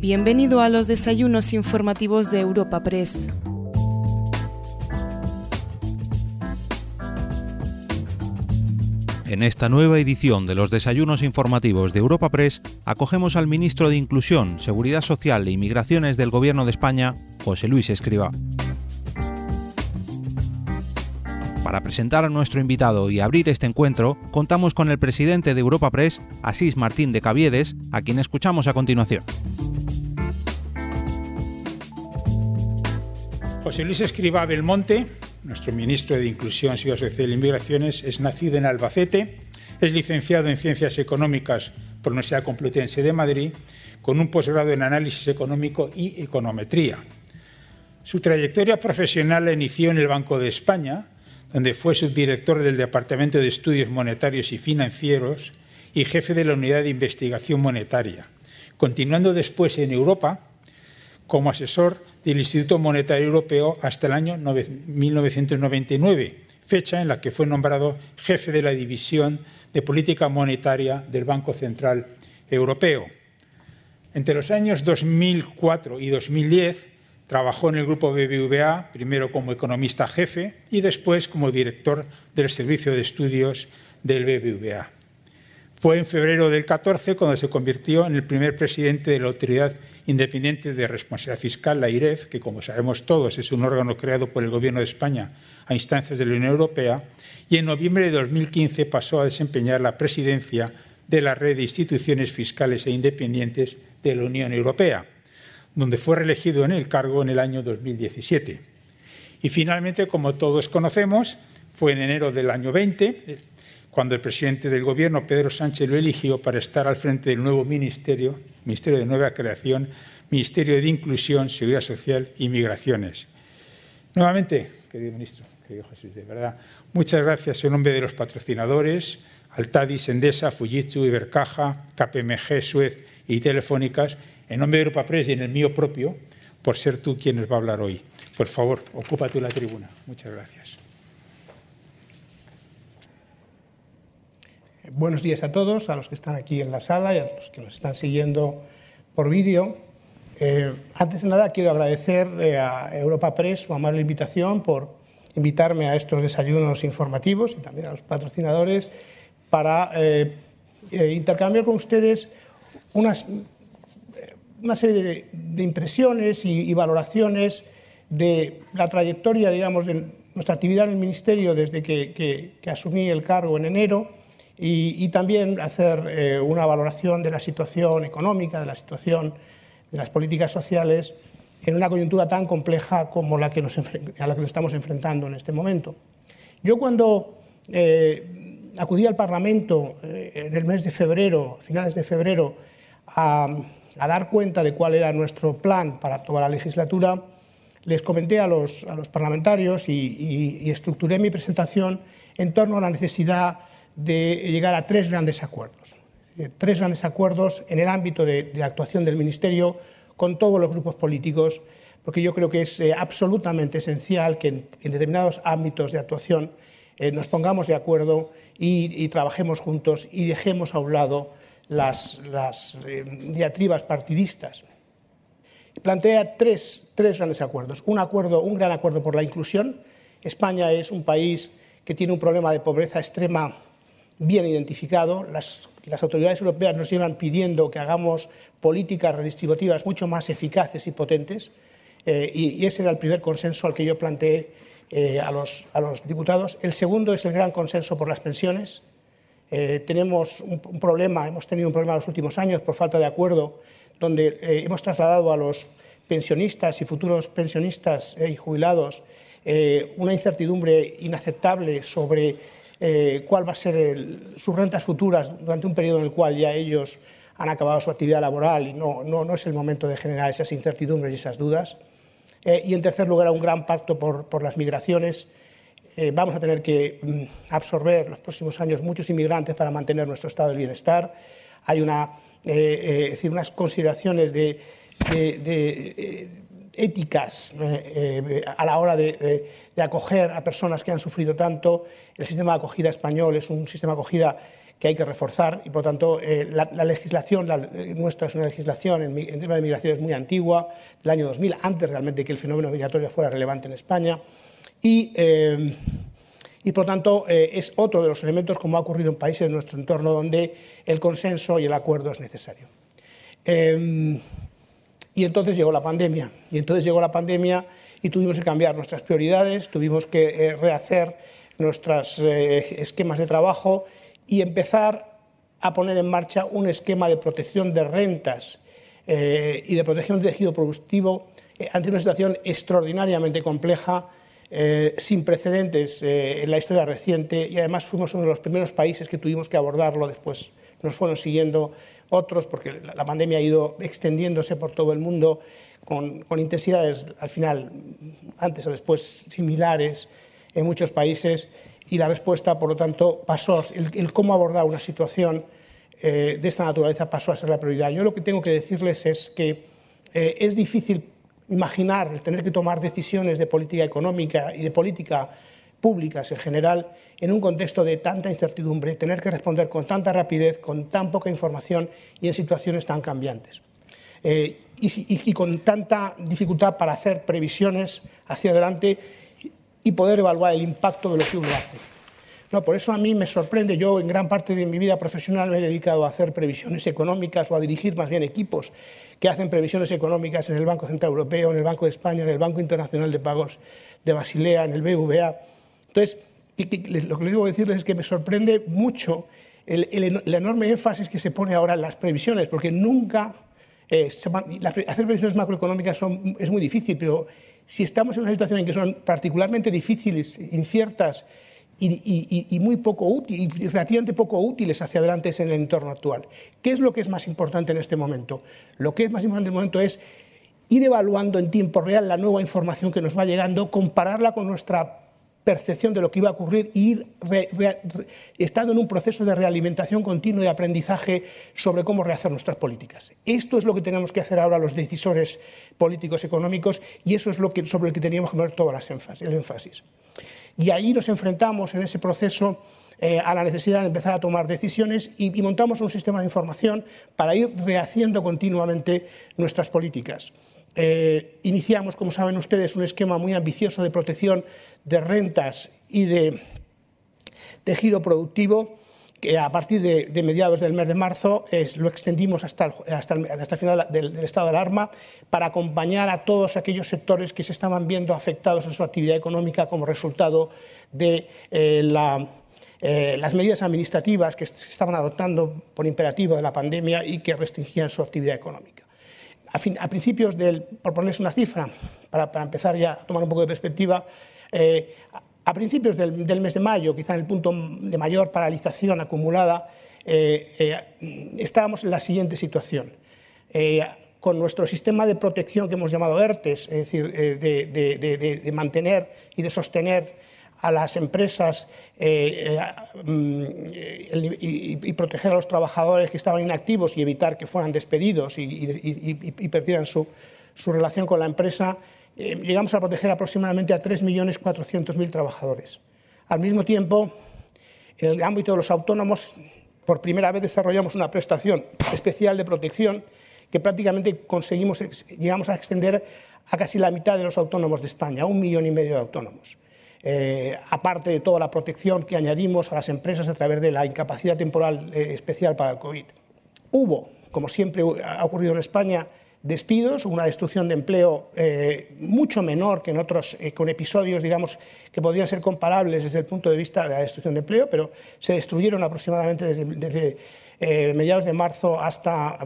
Bienvenido a los desayunos informativos de Europa Press. En esta nueva edición de los desayunos informativos de Europa Press acogemos al ministro de Inclusión, Seguridad Social e Inmigraciones del Gobierno de España, José Luis Escriba. Para presentar a nuestro invitado y abrir este encuentro, contamos con el presidente de Europa Press, Asís Martín de Caviedes, a quien escuchamos a continuación. José Luis Escriba Belmonte nuestro ministro de Inclusión, Seguridad Social e Inmigraciones, es nacido en Albacete, es licenciado en Ciencias Económicas por la Universidad Complutense de Madrid, con un posgrado en Análisis Económico y Econometría. Su trayectoria profesional la inició en el Banco de España, donde fue subdirector del Departamento de Estudios Monetarios y Financieros y jefe de la Unidad de Investigación Monetaria, continuando después en Europa como asesor del Instituto Monetario Europeo hasta el año 1999, fecha en la que fue nombrado jefe de la División de Política Monetaria del Banco Central Europeo. Entre los años 2004 y 2010 trabajó en el grupo BBVA, primero como economista jefe y después como director del Servicio de Estudios del BBVA. Fue en febrero del 14 cuando se convirtió en el primer presidente de la Autoridad Independiente de Responsabilidad Fiscal, la IREF, que como sabemos todos es un órgano creado por el Gobierno de España a instancias de la Unión Europea, y en noviembre de 2015 pasó a desempeñar la presidencia de la red de instituciones fiscales e independientes de la Unión Europea, donde fue reelegido en el cargo en el año 2017. Y finalmente, como todos conocemos, fue en enero del año 20, cuando el presidente del Gobierno, Pedro Sánchez, lo eligió para estar al frente del nuevo ministerio, Ministerio de Nueva Creación, Ministerio de Inclusión, Seguridad Social y Migraciones. Nuevamente, querido ministro, querido Jesús, de verdad, muchas gracias en nombre de los patrocinadores, Altadis, Endesa, Fujitsu, Ibercaja, KPMG, Suez y Telefónicas, en nombre de Europa Press y en el mío propio, por ser tú quien nos va a hablar hoy. Por favor, ocúpate la tribuna. Muchas gracias. Buenos días a todos, a los que están aquí en la sala y a los que nos están siguiendo por vídeo. Eh, antes de nada, quiero agradecer eh, a Europa Press su amable invitación por invitarme a estos desayunos informativos y también a los patrocinadores para eh, intercambiar con ustedes una serie de, impresiones y, valoraciones de la trayectoria, digamos, de nuestra actividad en el Ministerio desde que asumí el cargo en enero y, también hacer eh, una valoración de la situación económica, de la situación de las políticas sociales en una coyuntura tan compleja como la que nos, estamos enfrentando en este momento. Yo cuando eh, acudí al Parlamento eh, en el mes de febrero, finales de febrero, a, dar cuenta de cuál era nuestro plan para toda la legislatura, les comenté a los, a los parlamentarios y estructuré mi presentación en torno a la necesidad de llegar a tres grandes acuerdos. Tres grandes acuerdos en el ámbito de, actuación del Ministerio con todos los grupos políticos, porque yo creo que es eh, absolutamente esencial que en, determinados ámbitos de actuación eh, nos pongamos de acuerdo y, trabajemos juntos y dejemos a un lado las, eh, diatribas partidistas. Plantea tres, tres grandes acuerdos. Un, acuerdo. un gran acuerdo por la inclusión. España es un país que tiene un problema de pobreza extrema bien identificado. Las, autoridades europeas nos llevan pidiendo que hagamos políticas redistributivas mucho más eficaces y potentes, eh, y, ese era el primer consenso al que yo planteé eh, a, los, diputados. El segundo es el gran consenso por las pensiones. Eh, tenemos un, problema, hemos tenido un problema en los últimos años por falta de acuerdo, donde hemos trasladado a los pensionistas y futuros pensionistas y jubilados una incertidumbre inaceptable sobre eh, cuál va a ser sus rentas futuras durante un periodo en el cual ya ellos han acabado su actividad laboral y no, no, es el momento de generar esas incertidumbres y esas dudas. Eh, y en tercer lugar, un gran pacto por, por las migraciones. Eh, vamos a tener que mm, absorber los próximos años muchos inmigrantes para mantener nuestro estado de bienestar. Hay una, decir, unas consideraciones de, de éticas eh, eh, a la hora de, acoger a personas que han sufrido tanto. El sistema de acogida español es un sistema de acogida que hay que reforzar y, por tanto, eh, la, legislación, la, nuestra es una legislación en, en, tema de migración es muy antigua, del año 2000, antes realmente que el fenómeno migratorio fuera relevante en España. Y, eh, y por tanto, eh, es otro de los elementos, como ha ocurrido en países de nuestro entorno, donde el consenso y el acuerdo es necesario. Y entonces llegó la pandemia. Y entonces llegó la pandemia y tuvimos que cambiar nuestras prioridades, tuvimos que rehacer nuestros esquemas de trabajo y empezar a poner en marcha un esquema de protección de rentas eh, y de protección del tejido productivo eh, ante una situación extraordinariamente compleja, eh, sin precedentes en la historia reciente y además fuimos uno de los primeros países que tuvimos que abordarlo, después nos fueron siguiendo otros porque la, pandemia ha ido extendiéndose por todo el mundo con, con intensidades al final, antes o después, similares en muchos países y la respuesta, por lo tanto, pasó, el, cómo abordar una situación eh, de esta naturaleza pasó a ser la prioridad. Yo lo que tengo que decirles es que eh, es difícil imaginar el tener que tomar decisiones de política económica y de política públicas en general en un contexto de tanta incertidumbre, tener que responder con tanta rapidez, con tan poca información y en situaciones tan cambiantes. Eh, y, y, con tanta dificultad para hacer previsiones hacia adelante y poder evaluar el impacto de lo que uno hace. No, por eso a mí me sorprende, yo en gran parte de mi vida profesional me he dedicado a hacer previsiones económicas o a dirigir más bien equipos que hacen previsiones económicas en el Banco Central Europeo, en el Banco de España, en el Banco Internacional de Pagos de Basilea, en el BVA. Entonces, lo que les debo decirles es que me sorprende mucho el, enorme énfasis que se pone ahora en las previsiones, porque nunca... Eh, hacer previsiones macroeconómicas son, es muy difícil, pero si estamos en una situación en que son particularmente difíciles, inciertas y, muy poco y relativamente poco útiles hacia adelante en el entorno actual. ¿Qué es lo que es más importante en este momento? Lo que es más importante en este momento es ir evaluando en tiempo real la nueva información que nos va llegando, compararla con nuestra percepción de lo que iba a ocurrir y ir estando en un proceso de realimentación continua y aprendizaje sobre cómo rehacer nuestras políticas. Esto es lo que tenemos que hacer ahora los decisores políticos económicos y eso es lo sobre el que teníamos que poner todo el énfasis. Y ahí nos enfrentamos en ese proceso eh, a la necesidad de empezar a tomar decisiones y, y montamos un sistema de información para ir rehaciendo continuamente nuestras políticas. Eh, iniciamos, como saben ustedes, un esquema muy ambicioso de protección de rentas y de tejido productivo que a partir de, mediados del mes de marzo lo extendimos hasta el, hasta, el, final del, estado de alarma para acompañar a todos aquellos sectores que se estaban viendo afectados en su actividad económica como resultado de eh, eh, las medidas administrativas que se estaban adoptando por imperativo de la pandemia y que restringían su actividad económica. A, principios del, por ponerse una cifra, para, empezar ya a tomar un poco de perspectiva, eh, a principios del, mes de mayo, quizá en el punto de mayor paralización acumulada, eh, eh, estábamos en la siguiente situación. con nuestro sistema de protección que hemos llamado ERTES, es decir, de, mantener y de sostener a las empresas mm, y, proteger a los trabajadores que estaban inactivos y evitar que fueran despedidos y, perdieran su, relación con la empresa, eh, llegamos a proteger aproximadamente a 3.400.000 trabajadores. Al mismo tiempo, en el ámbito de los autónomos, por primera vez desarrollamos una prestación especial de protección que prácticamente conseguimos, llegamos a extender a casi la mitad de los autónomos de España, a un millón y medio de autónomos. Eh, aparte de toda la protección que añadimos a las empresas a través de la incapacidad temporal eh, especial para el COVID. Hubo, como siempre ha ocurrido en España, despidos, una destrucción de empleo eh, mucho menor que en otros, con episodios, digamos, que podrían ser comparables desde el punto de vista de la destrucción de empleo, pero se destruyeron aproximadamente desde, desde mediados de marzo hasta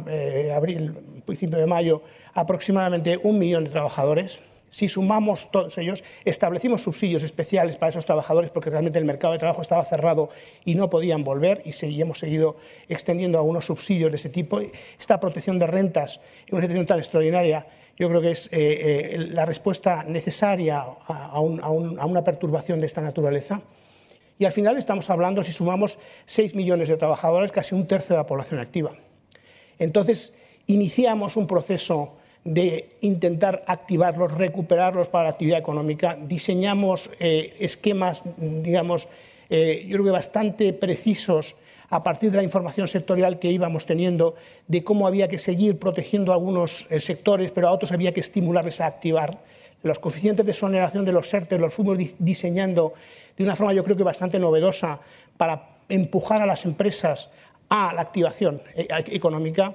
abril, principio de mayo, aproximadamente un millón de trabajadores si sumamos todos ellos, establecimos subsidios especiales para esos trabajadores porque realmente el mercado de trabajo estaba cerrado y no podían volver y hemos seguido extendiendo algunos subsidios de ese tipo. Esta protección de rentas en una situación tan extraordinaria yo creo que es eh, eh, la respuesta necesaria a, una perturbación de esta naturaleza. Y al final estamos hablando, si sumamos 6 millones de trabajadores, casi un tercio de la población activa. Entonces, iniciamos un proceso de intentar activarlos, recuperarlos para la actividad económica. Diseñamos eh, esquemas, digamos, eh, yo creo que bastante precisos a partir de la información sectorial que íbamos teniendo de cómo había que seguir protegiendo a algunos eh, sectores, pero a otros había que estimularles a activar. Los coeficientes de exoneración de los SERTES los fuimos diseñando de una forma yo creo que bastante novedosa para empujar a las empresas a la activación eh, económica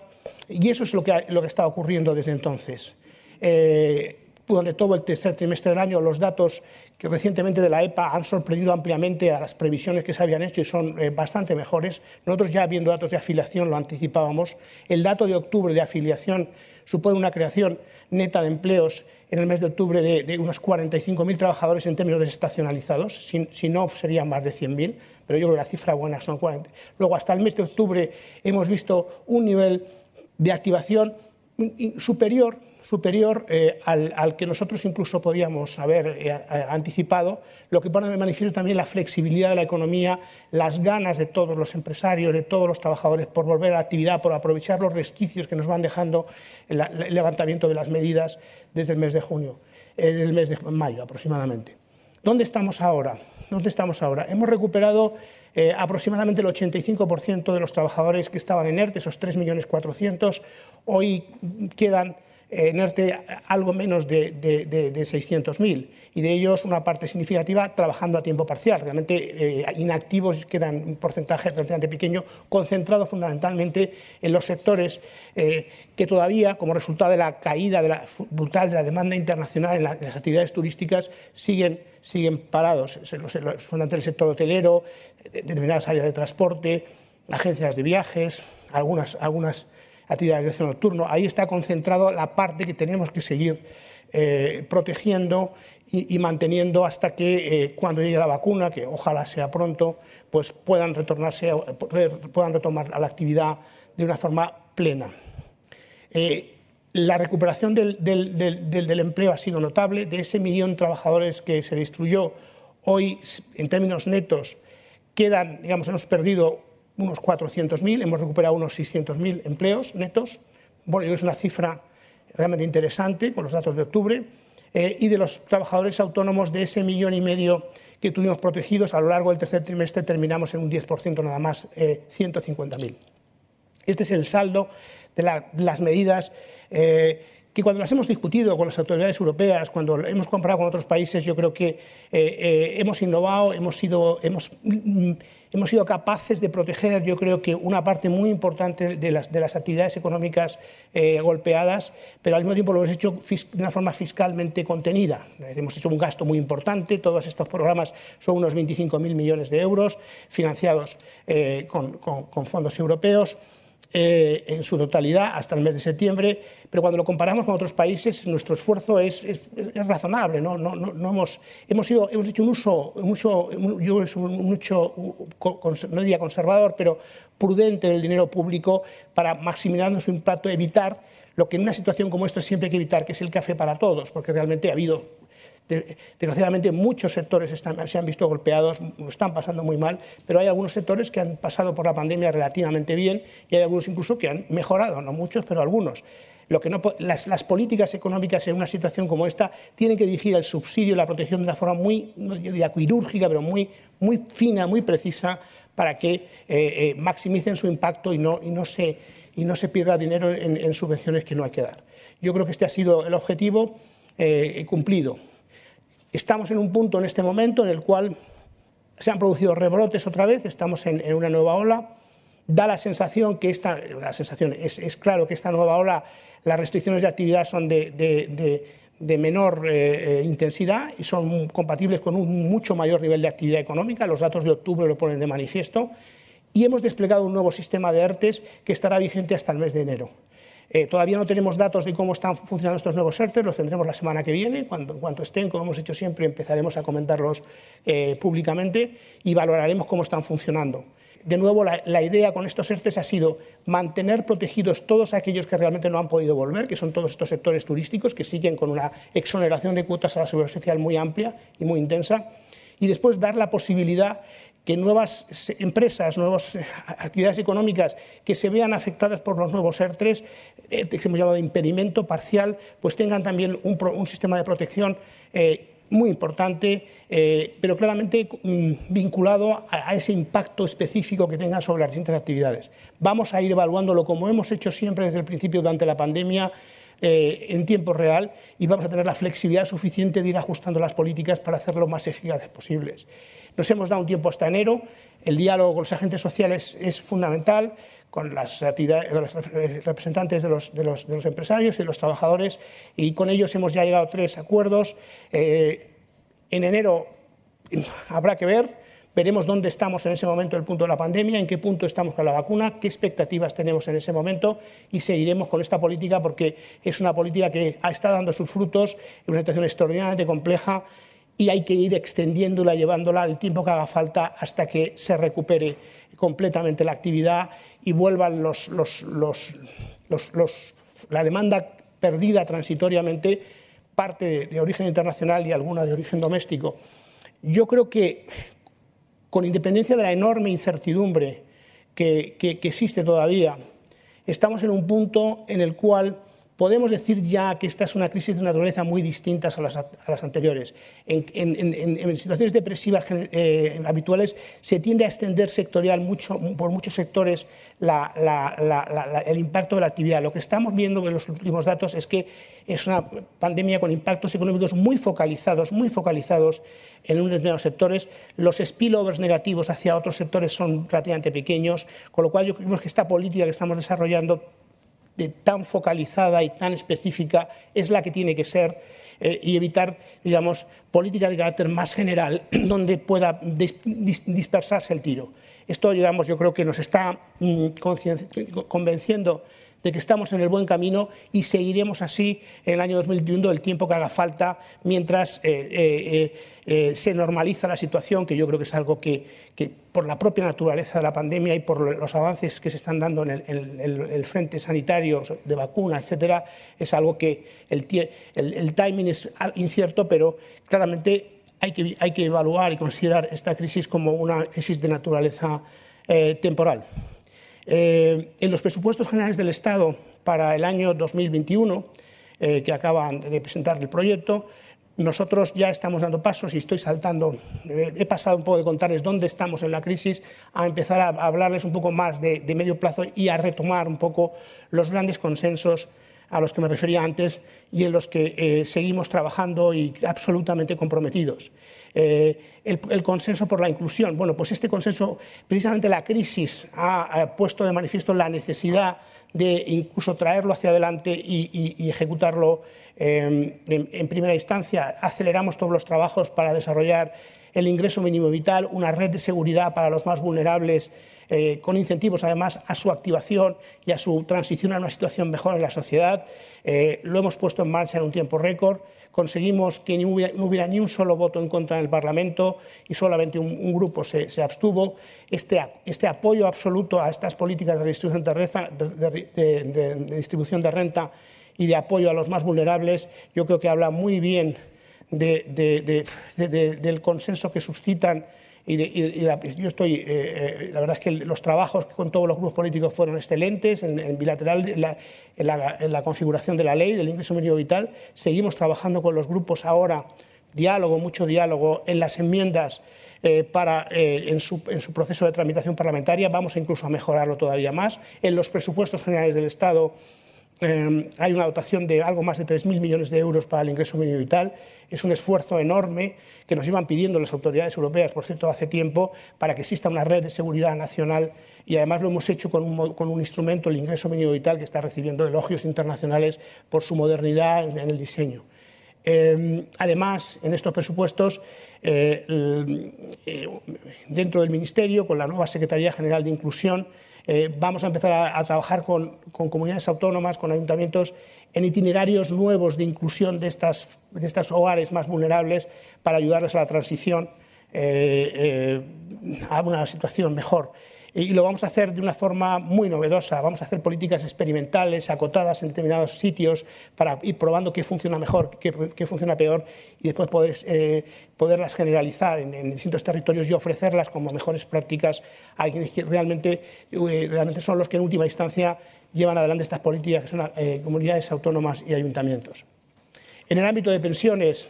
y eso es lo que, lo que está ocurriendo desde entonces. Eh, durante todo el tercer trimestre del año los datos que recientemente de la EPA han sorprendido ampliamente a las previsiones que se habían hecho y son eh, bastante mejores. Nosotros ya viendo datos de afiliación lo anticipábamos. El dato de octubre de afiliación supone una creación neta de empleos en el mes de octubre de, unos 45.000 trabajadores en términos desestacionalizados, si, no serían más de 100.000, pero yo creo que la cifra buena son 40. Luego, hasta el mes de octubre hemos visto un nivel de activación superior superior eh, al, que nosotros incluso podíamos haber eh, anticipado, lo que pone de manifiesto también la flexibilidad de la economía, las ganas de todos los empresarios, de todos los trabajadores por volver a la actividad, por aprovechar los resquicios que nos van dejando el, levantamiento de las medidas desde el mes de junio, eh, desde el mes de mayo aproximadamente. ¿Dónde estamos ahora? ¿Dónde estamos ahora? Hemos recuperado aproximadamente el 85% de los trabajadores que estaban en ERTE, esos 3.400.000, hoy quedan en ERTE algo menos de, de, 600.000 y de ellos una parte significativa trabajando a tiempo parcial. Realmente eh, inactivos quedan un porcentaje relativamente pequeño, concentrado fundamentalmente en los sectores eh, que todavía, como resultado de la caída de la, brutal de la demanda internacional en, las actividades turísticas, siguen, siguen parados. Fundamentalmente el sector hotelero, determinadas áreas de transporte, agencias de viajes, algunas, algunas actividades de nocturno. Ahí está concentrado la parte que tenemos que seguir eh, protegiendo y, manteniendo hasta que eh, cuando llegue la vacuna, que ojalá sea pronto, pues puedan retornarse, puedan retomar a la actividad de una forma plena. Eh, la recuperación del, del, empleo ha sido notable. De ese millón de trabajadores que se destruyó, hoy, en términos netos, quedan, digamos, hemos perdido unos 400.000, hemos recuperado unos 600.000 empleos netos. Bueno, es una cifra realmente interesante con los datos de octubre. Eh, y de los trabajadores autónomos de ese millón y medio que tuvimos protegidos, a lo largo del tercer trimestre terminamos en un 10% nada más, 150.000. Eh, este es el saldo de, las medidas eh, que cuando las hemos discutido con las autoridades europeas, cuando hemos comparado con otros países, yo creo que hemos innovado, hemos sido, hemos, mm, hemos sido capaces de proteger, yo creo que una parte muy importante de las, de las actividades económicas eh, golpeadas, pero al mismo tiempo lo hemos hecho de una forma fiscalmente contenida. Hemos hecho un gasto muy importante, todos estos programas son unos 25.000 millones de euros financiados eh, con fondos europeos. Eh, en su totalidad hasta el mes de septiembre, pero cuando lo comparamos con otros países, nuestro esfuerzo es, razonable. ¿no? No, no, hemos, hemos, ido, hemos hecho un uso, yo un uso, no diría conservador, pero prudente del dinero público para maximizar su impacto, evitar lo que en una situación como esta siempre hay que evitar, que es el café para todos, porque realmente ha habido Desgraciadamente muchos sectores se han visto golpeados, están pasando muy mal, pero hay algunos sectores que han pasado por la pandemia relativamente bien y hay algunos incluso que han mejorado, no muchos, pero algunos. Lo que no, las, políticas económicas en una situación como esta tienen que dirigir al subsidio y la protección de una forma muy, yo diría, quirúrgica, pero muy, muy fina, muy precisa, para que eh, eh, maximicen su impacto y no, y no, se, y no se pierda dinero en, subvenciones que no hay que dar. Yo creo que este ha sido el objetivo eh, cumplido. Estamos en un punto en este momento en el cual se han producido rebrotes otra vez, estamos en, una nueva ola. Da la sensación que esta, la sensación es, claro que esta nueva ola, las restricciones de actividad son de, menor eh, eh, intensidad y son compatibles con un mucho mayor nivel de actividad económica. Los datos de octubre lo ponen de manifiesto. Y hemos desplegado un nuevo sistema de ERTES que estará vigente hasta el mes de enero. Eh, todavía no tenemos datos de cómo están funcionando estos nuevos ERTE, los tendremos la semana que viene. Cuando, en cuanto estén, como hemos hecho siempre, empezaremos a comentarlos eh, públicamente y valoraremos cómo están funcionando. De nuevo, la, idea con estos ERTES ha sido mantener protegidos todos aquellos que realmente no han podido volver, que son todos estos sectores turísticos que siguen con una exoneración de cuotas a la seguridad social muy amplia y muy intensa, y después dar la posibilidad que nuevas empresas, nuevas eh, actividades económicas que se vean afectadas por los nuevos ERTES, eh, que hemos llamado impedimento parcial, pues tengan también un, sistema de protección eh, muy importante, pero claramente mm, vinculado a, ese impacto específico que tenga sobre las distintas actividades. Vamos a ir evaluándolo como hemos hecho siempre desde el principio durante la pandemia, en tiempo real y vamos a tener la flexibilidad suficiente de ir ajustando las políticas para hacerlo más eficaces posibles. Nos hemos dado un tiempo hasta enero, el diálogo con los agentes sociales es fundamental, con las los representantes de los, empresarios y los trabajadores, y con ellos hemos ya llegado a tres acuerdos. Eh, en enero habrá que ver, veremos dónde estamos en ese momento del punto de la pandemia, en qué punto estamos con la vacuna, qué expectativas tenemos en ese momento y seguiremos con esta política porque es una política que está dando sus frutos, es una situación extraordinariamente compleja y hay que ir extendiéndola, llevándola el tiempo que haga falta hasta que se recupere completamente la actividad y vuelvan los, los, los, la demanda perdida transitoriamente, parte de, origen internacional y alguna de origen doméstico. Yo creo que, con independencia de la enorme incertidumbre que, que, que existe todavía, estamos en un punto en el cual podemos decir ya que esta es una crisis de naturaleza muy distinta a las, anteriores. En, en, situaciones depresivas eh, habituales se tiende a extender sectorial mucho, por muchos sectores el impacto de la actividad. Lo que estamos viendo en los últimos datos es que es una pandemia con impactos económicos muy focalizados, muy focalizados en unos determinados sectores. Los spillovers negativos hacia otros sectores son relativamente pequeños, con lo cual yo creo que esta política que estamos desarrollando de tan focalizada y tan específica es la que tiene que ser eh, y evitar, digamos, políticas de carácter más general donde pueda dis, dis, dispersarse el tiro. Esto, digamos, yo creo que nos está mm, convenciendo de que estamos en el buen camino y seguiremos así en el año 2021 el tiempo que haga falta mientras eh, eh, eh, se normaliza la situación, que yo creo que es algo que, por la propia naturaleza de la pandemia y por los avances que se están dando en el, frente sanitario de vacunas, etcétera, es algo que el, timing es incierto, pero claramente hay que, hay que evaluar y considerar esta crisis como una crisis de naturaleza temporal. Eh, en los presupuestos generales del Estado para el año 2021, eh, que acaban de presentar el proyecto, nosotros ya estamos dando pasos y estoy saltando, eh, he pasado un poco de contarles dónde estamos en la crisis, a empezar a hablarles un poco más de, de medio plazo y a retomar un poco los grandes consensos a los que me refería antes y en los que eh, seguimos trabajando y absolutamente comprometidos. Eh, el, consenso por la inclusión. Bueno, pues este consenso, precisamente la crisis ha, puesto de manifiesto la necesidad de incluso traerlo hacia adelante y, ejecutarlo eh, en primera instancia. Aceleramos todos los trabajos para desarrollar el ingreso mínimo vital, una red de seguridad para los más vulnerables eh, con incentivos además a su activación y a su transición a una situación mejor en la sociedad. Eh, lo hemos puesto en marcha en un tiempo récord. Conseguimos que no hubiera, ni un solo voto en contra en el Parlamento y solamente un, grupo se, abstuvo. Este, este, apoyo absoluto a estas políticas de redistribución de, renta, de distribución de renta y de apoyo a los más vulnerables, yo creo que habla muy bien del consenso que suscitan la, yo estoy, eh, eh, la verdad es que los trabajos con todos los grupos políticos fueron excelentes en, bilateral, en la, configuración de la ley del ingreso mínimo vital. Seguimos trabajando con los grupos ahora, diálogo, mucho diálogo, en las enmiendas eh, para, en, su, en, su, proceso de tramitación parlamentaria. Vamos incluso a mejorarlo todavía más. En los presupuestos generales del Estado eh, hay una dotación de algo más de 3.000 millones de euros para el ingreso mínimo vital. Es un esfuerzo enorme que nos iban pidiendo las autoridades europeas, por cierto, hace tiempo, para que exista una red de seguridad nacional y además lo hemos hecho con un, instrumento, el ingreso mínimo vital, que está recibiendo elogios internacionales por su modernidad en, el diseño. Eh, además, en estos presupuestos, eh, eh, dentro del Ministerio, con la nueva Secretaría General de Inclusión, eh, vamos a empezar a, trabajar con, comunidades autónomas, con ayuntamientos, en itinerarios nuevos de inclusión de, estas, estos hogares más vulnerables para ayudarles a la transición eh, eh, a una situación mejor y lo vamos a hacer de una forma muy novedosa. Vamos a hacer políticas experimentales, acotadas en determinados sitios, para ir probando qué funciona mejor, qué, funciona peor, y después poder, eh, poderlas generalizar en, distintos territorios y ofrecerlas como mejores prácticas a quienes realmente, eh, realmente son los que en última instancia llevan adelante estas políticas, que son eh, comunidades autónomas y ayuntamientos. En el ámbito de pensiones,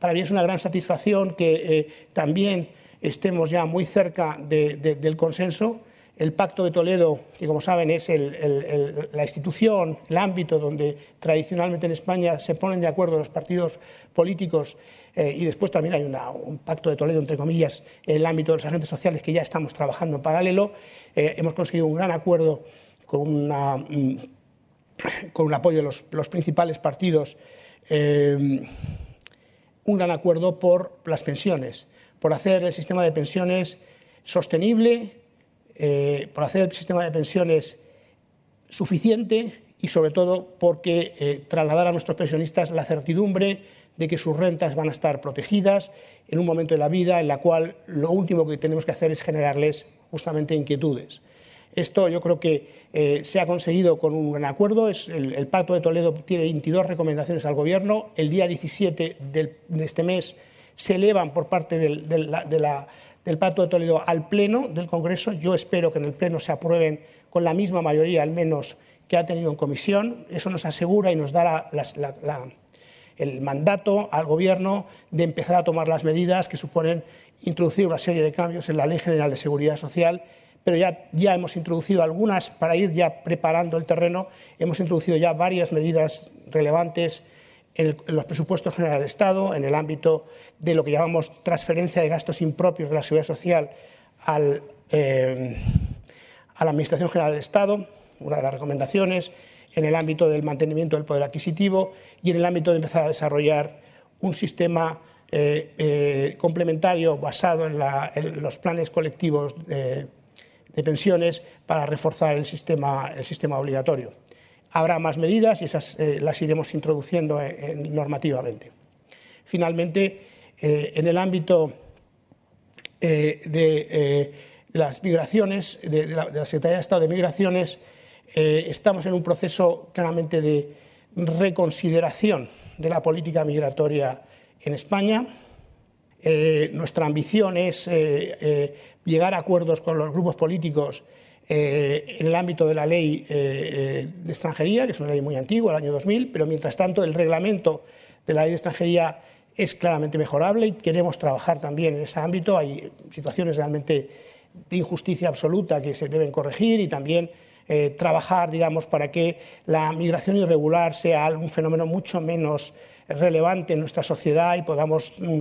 para mí es una gran satisfacción que también estemos ya muy cerca del consenso el Pacto de Toledo, que como saben es la institución, el ámbito donde tradicionalmente en España se ponen de acuerdo los partidos políticos eh, y después también hay un Pacto de Toledo, entre comillas, en el ámbito de los agentes sociales que ya estamos trabajando en paralelo. Eh, hemos conseguido un gran acuerdo con, mm, con un apoyo de los, principales partidos, eh, un gran acuerdo por las pensiones, por hacer el sistema de pensiones sostenible, eh, por hacer el sistema de pensiones suficiente y sobre todo porque eh, trasladar a nuestros pensionistas la certidumbre de que sus rentas van a estar protegidas en un momento de la vida en la cual lo último que tenemos que hacer es generarles justamente inquietudes. Esto yo creo que eh, se ha conseguido con un gran acuerdo. El, Pacto de Toledo tiene 22 recomendaciones al Gobierno. El día 17 de este mes se elevan por parte de la del Pacto de Toledo al Pleno del Congreso. Yo espero que en el Pleno se aprueben con la misma mayoría, al menos, que ha tenido en comisión. Eso nos asegura y nos dará el mandato al Gobierno de empezar a tomar las medidas que suponen introducir una serie de cambios en la Ley General de Seguridad Social, pero ya, ya hemos introducido algunas para ir ya preparando el terreno. Hemos introducido ya varias medidas relevantes en, los presupuestos generales del Estado, en el ámbito de lo que llamamos transferencia de gastos impropios de la seguridad social eh, a la Administración General del Estado, una de las recomendaciones, en el ámbito del mantenimiento del poder adquisitivo y en el ámbito de empezar a desarrollar un sistema eh, eh, complementario basado en, los planes colectivos de, pensiones para reforzar el sistema obligatorio. Habrá más medidas y esas eh, las iremos introduciendo normativamente. Finalmente, eh, en el ámbito eh, de las migraciones, de, la, Secretaría de Estado de Migraciones, estamos en un proceso claramente de reconsideración de la política migratoria en España. nuestra ambición es llegar a acuerdos con los grupos políticos eh, en el ámbito de la ley eh, de extranjería, que es una ley muy antigua, del año 2000, pero mientras tanto el reglamento de la ley de extranjería es claramente mejorable y queremos trabajar también en ese ámbito. Hay situaciones realmente de injusticia absoluta que se deben corregir y también eh, trabajar, digamos, para que la migración irregular sea un fenómeno mucho menos relevante en nuestra sociedad y podamos mm,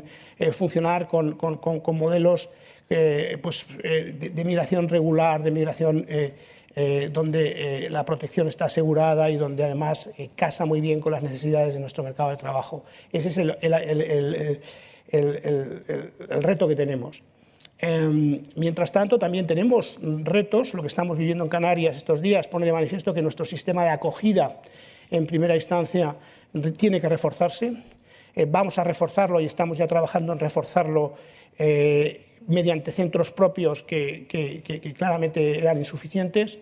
funcionar con, con, con modelos eh, pues, eh, de, migración regular, de migración eh, donde la protección está asegurada y donde además casa muy bien con las necesidades de nuestro mercado de trabajo. Ese es el, reto que tenemos. Em, mientras tanto, también tenemos retos. Lo que estamos viviendo en Canarias estos días pone de manifiesto que nuestro sistema de acogida en primera instancia tiene que reforzarse. vamos a reforzarlo y estamos ya trabajando en reforzarlo mediante centros propios que, claramente eran insuficientes.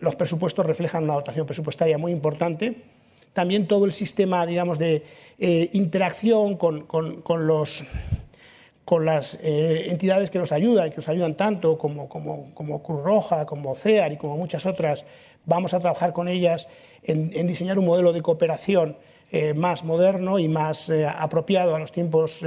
los presupuestos reflejan una dotación presupuestaria muy importante. También todo el sistema digamos, de eh, interacción con, los, con las eh, entidades que nos ayudan, que nos ayudan tanto como, como, como, Cruz Roja, como CEAR y como muchas otras, vamos a trabajar con ellas en, diseñar un modelo de cooperación eh, más moderno y más apropiado a los tiempos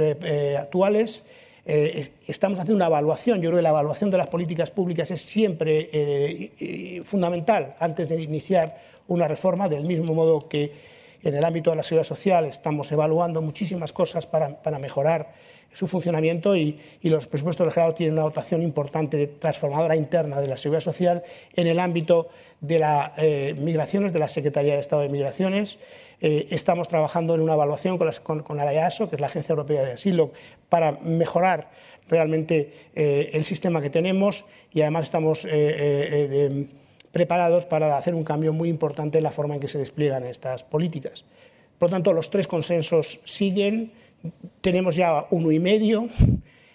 actuales eh, estamos haciendo una evaluación. Yo creo que la evaluación de las políticas públicas es siempre eh, fundamental antes de iniciar una reforma, del mismo modo que en el ámbito de la seguridad social estamos evaluando muchísimas cosas para, para mejorar su funcionamiento y, los presupuestos del tienen una dotación importante de transformadora interna de la seguridad social en el ámbito de las eh, migraciones, de la Secretaría de Estado de Migraciones. Eh, estamos trabajando en una evaluación con, con, la EASO, que es la Agencia Europea de Asilo, para mejorar realmente eh, el sistema que tenemos y además estamos preparados para hacer un cambio muy importante en la forma en que se despliegan estas políticas. Por lo tanto, los tres consensos siguen tenemos ya uno y medio,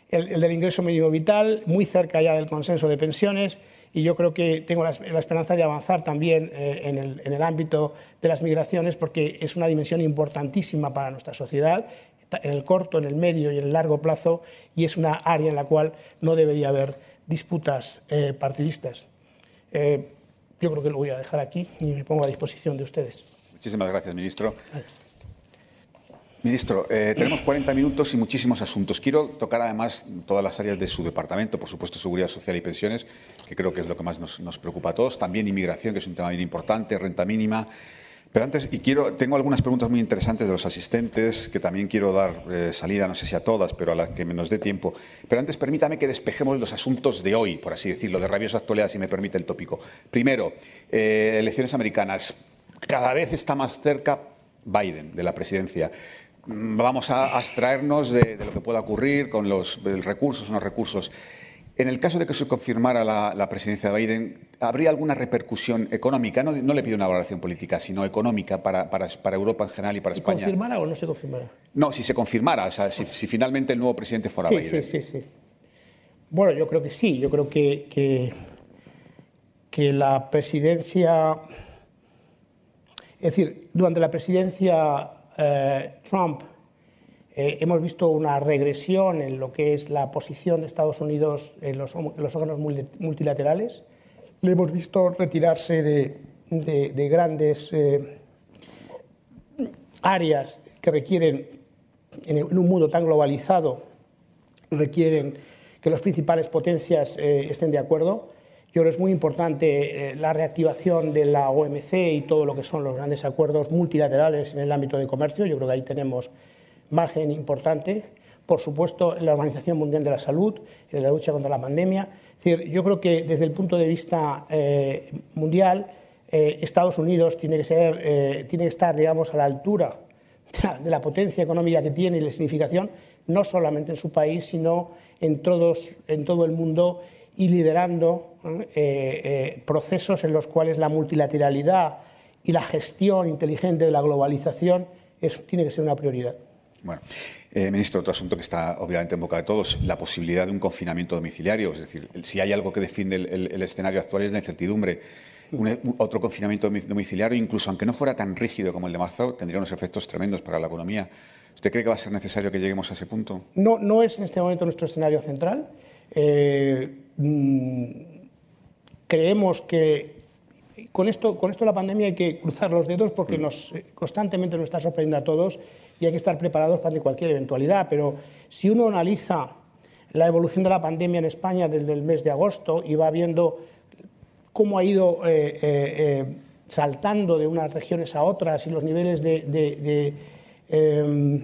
el, del ingreso mínimo vital, muy cerca ya del consenso de pensiones y yo creo que tengo la, esperanza de avanzar también eh, en, el, ámbito de las migraciones porque es una dimensión importantísima para nuestra sociedad en el corto, en el medio y en el largo plazo y es una área en la cual no debería haber disputas eh, partidistas. Eh, yo creo que lo voy a dejar aquí y me pongo a disposición de ustedes. Muchísimas gracias, ministro. Ministro, eh, tenemos 40 minutos y muchísimos asuntos. Quiero tocar además todas las áreas de su departamento, por supuesto seguridad social y pensiones, que creo que es lo que más nos, preocupa a todos, también inmigración, que es un tema bien importante, renta mínima. Pero antes, y quiero, tengo algunas preguntas muy interesantes de los asistentes, que también quiero dar eh, salida, no sé si a todas, pero a las que nos dé tiempo. Pero antes, permítame que despejemos los asuntos de hoy, por así decirlo, de rabiosa actualidad, si me permite el tópico. Primero, eh, elecciones americanas. Cada vez está más cerca Biden de la presidencia. Vamos a abstraernos de, de, lo que pueda ocurrir con los recursos o no recursos. En el caso de que se confirmara la, la presidencia de Biden, ¿habría alguna repercusión económica? No, no, le pido una valoración política, sino económica para, para, para Europa en general y para ¿Se España. ¿Se confirmara o no se confirmara? No, si se confirmara, o sea, si, si finalmente el nuevo presidente fuera sí, Biden. Sí, sí, sí. Bueno, yo creo que sí. Yo creo que, que, que la presidencia. Es decir, durante la presidencia eh, Trump eh, hemos visto una regresión en lo que es la posición de Estados Unidos en los, órganos multilaterales. Le hemos visto retirarse de, de, de grandes eh, áreas que requieren, en, un mundo tan globalizado, requieren que las principales potencias estén de acuerdo. Yo creo que es muy importante eh, la reactivación de la OMC y todo lo que son los grandes acuerdos multilaterales en el ámbito de comercio. Yo creo que ahí tenemos margen importante. Por supuesto, la Organización Mundial de la Salud, en la lucha contra la pandemia. Es decir, yo creo que desde el punto de vista eh, mundial, eh, Estados Unidos tiene que, ser, tiene que estar, digamos, a la altura de la, de la, potencia económica que tiene y la significación, no solamente en su país, sino en, todos, en todo el mundo y liderando procesos en los cuales la multilateralidad y la gestión inteligente de la globalización es, tiene que ser una prioridad. Bueno, eh, ministro, otro asunto que está obviamente en boca de todos, la posibilidad de un confinamiento domiciliario. Es decir, si hay algo que define el, el, el escenario actual es la incertidumbre. Un, un, otro confinamiento domiciliario, incluso aunque no fuera tan rígido como el de marzo, tendría unos efectos tremendos para la economía. ¿Usted cree que va a ser necesario que lleguemos a ese punto? No, no es en este momento nuestro escenario central. Eh, mmm, creemos que con esto, con esto la pandemia hay que cruzar los dedos porque nos, constantemente nos está sorprendiendo a todos y hay que estar preparados para cualquier eventualidad. Pero si uno analiza la evolución de la pandemia en España desde el mes de agosto y va viendo cómo ha ido eh, eh, eh, saltando de unas regiones a otras y los niveles de, de, de, em,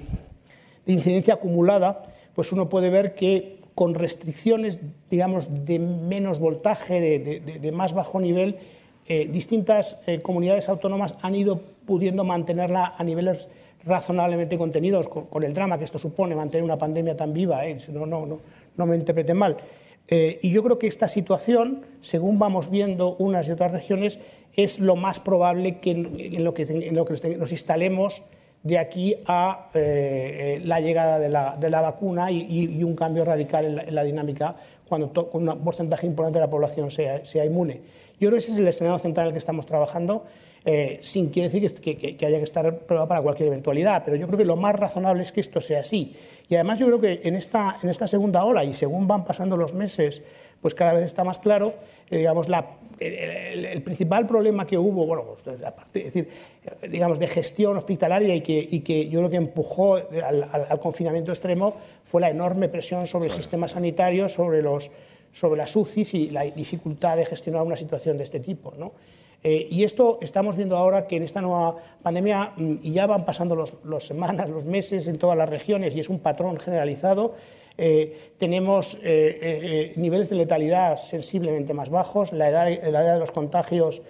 de, incidencia acumulada, pues uno puede ver que con restricciones, digamos, de menos voltaje, de, más bajo nivel, distintas comunidades autónomas han ido pudiendo mantenerla a niveles razonablemente contenidos con, el drama que esto supone mantener una pandemia tan viva, ¿eh? no, no, no, no, me interpreten mal. Eh, y yo creo que esta situación, según vamos viendo unas y otras regiones, es lo más probable que, en lo que nos instalemos de aquí a eh, la llegada de la, de la vacuna y, un cambio radical en la, dinámica cuando, un porcentaje importante de la población sea, sea inmune. Yo creo que ese es el escenario central en el que estamos trabajando eh, sin quiere decir que, que, que, haya que estar preparado para cualquier eventualidad, pero yo creo que lo más razonable es que esto sea así. Y además yo creo que en esta, en esta segunda ola, y según van pasando los meses, pues cada vez está más claro, eh, digamos, la, el, el, principal problema que hubo, bueno, pues, aparte, es decir, digamos, de gestión hospitalaria y que, y que yo creo que empujó al, al, al, confinamiento extremo fue la enorme presión sobre el sistema sanitario, sobre, los, sobre las UCIs y la dificultad de gestionar una situación de este tipo, ¿no? Eh, y esto estamos viendo ahora que en esta nueva pandemia, mm, y ya van pasando las los semanas, los meses en todas las regiones, y es un patrón generalizado, eh, tenemos eh, eh, niveles de letalidad sensiblemente más bajos, la edad, de los contagios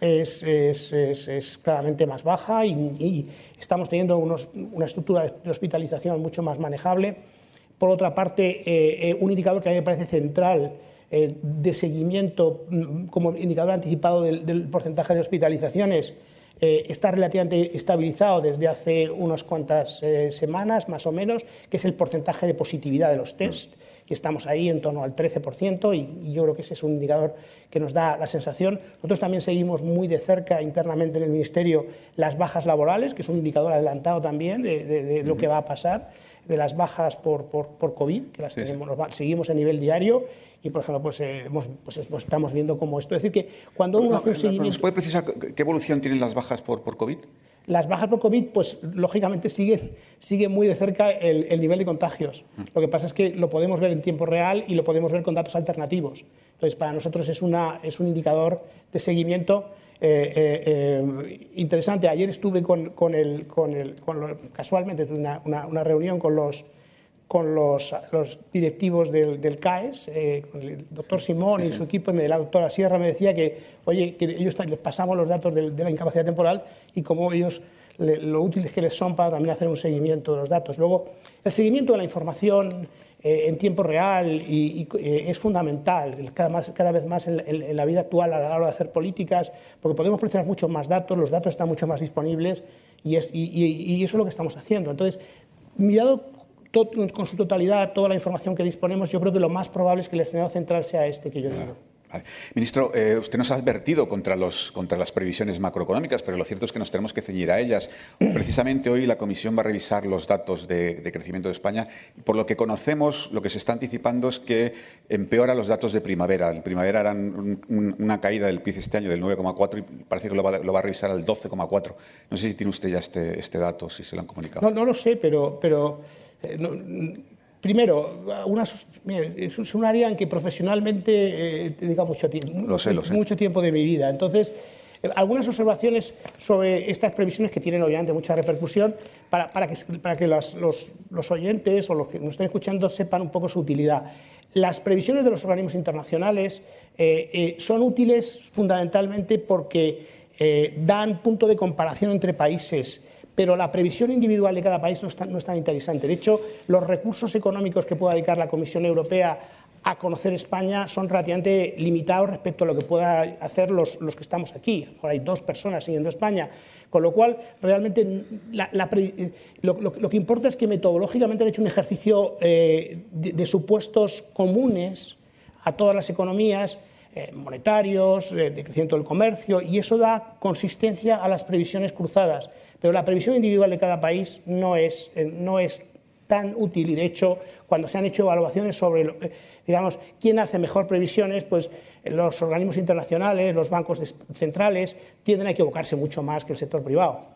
es, claramente más baja y, y estamos teniendo una estructura de hospitalización mucho más manejable. Por otra parte, un indicador que a mí me parece central de seguimiento mm, como indicador anticipado del, del porcentaje de hospitalizaciones eh, está relativamente estabilizado desde hace unas cuantas eh, semanas, más o menos, que es el porcentaje de positividad de los test. Y estamos ahí en torno al 13% y, y, yo creo que ese es un indicador que nos da la sensación. Nosotros también seguimos muy de cerca internamente en el Ministerio las bajas laborales, que es un indicador adelantado también de, de, de lo que va a pasar, de las bajas por, por, por COVID, que las sí. tenemos, seguimos a nivel diario y por ejemplo pues, eh, hemos, pues, estamos viendo cómo esto es decir que cuando uno no, hace un seguimiento ¿Nos puede precisar qué evolución tienen las bajas por, por COVID? las bajas por COVID, pues lógicamente siguen, siguen muy de cerca el, nivel de contagios. Lo que pasa es que lo podemos ver en tiempo real y lo podemos ver con datos alternativos. Entonces, para nosotros es, una, es un indicador de seguimiento eh, eh, eh, interesante. Ayer estuve con, con el, con el, casualmente una, una, reunión con los, con los, los directivos del, del CAES, con el doctor Simón y su equipo, y la doctora Sierra me decía que, oye, que ellos les pasamos los datos de, de la incapacidad temporal y cómo ellos lo útiles que les son para también hacer un seguimiento de los datos. Luego, el seguimiento de la información eh, en tiempo real y, eh, es fundamental cada, más, cada vez más en, la vida actual a la hora de hacer políticas, porque podemos proporcionar muchos más datos, los datos están mucho más disponibles y, es, y eso es lo que estamos haciendo. Entonces, mirado con su totalidad toda la información que disponemos, yo creo que lo más probable es que el escenario central sea este que yo digo. Ministro, eh, usted nos ha advertido contra, los, contra las previsiones macroeconómicas, pero lo cierto es que nos tenemos que ceñir a ellas. Precisamente hoy la Comisión va a revisar los datos de, crecimiento de España por lo que conocemos, lo que se está anticipando es que empeora los datos de primavera. En primavera eran una caída del PIB este año del 9,4 y parece que lo va, a revisar al 12,4. No sé si tiene usted ya este, este, dato, si se lo han comunicado. No, lo sé, pero... pero eh, Primero, es un área en que profesionalmente eh, dedico mucho tiempo, mucho tiempo de mi vida. Entonces, eh, algunas observaciones sobre estas previsiones que tienen obviamente mucha repercusión para, para que, para que los, los, oyentes o los que nos estén escuchando sepan un poco su utilidad. Las previsiones de los organismos internacionales eh, son útiles fundamentalmente porque dan punto de comparación entre países pero la previsión individual de cada país no es, tan, interesante. De hecho, los recursos económicos que pueda dedicar la Comisión Europea a conocer España son relativamente limitados respecto a lo que pueda hacer los, que estamos aquí. Ahora hay dos personas siguiendo España, con lo cual realmente lo, que importa es que metodológicamente han hecho un ejercicio eh, de, supuestos comunes a todas las economías monetarios, de crecimiento del comercio, y eso da consistencia a las previsiones cruzadas. Pero la previsión individual de cada país no es, eh, no es tan útil y de hecho cuando se han hecho evaluaciones sobre eh, digamos quién hace mejor previsiones pues los organismos internacionales los bancos centrales tienden a equivocarse mucho más que el sector privado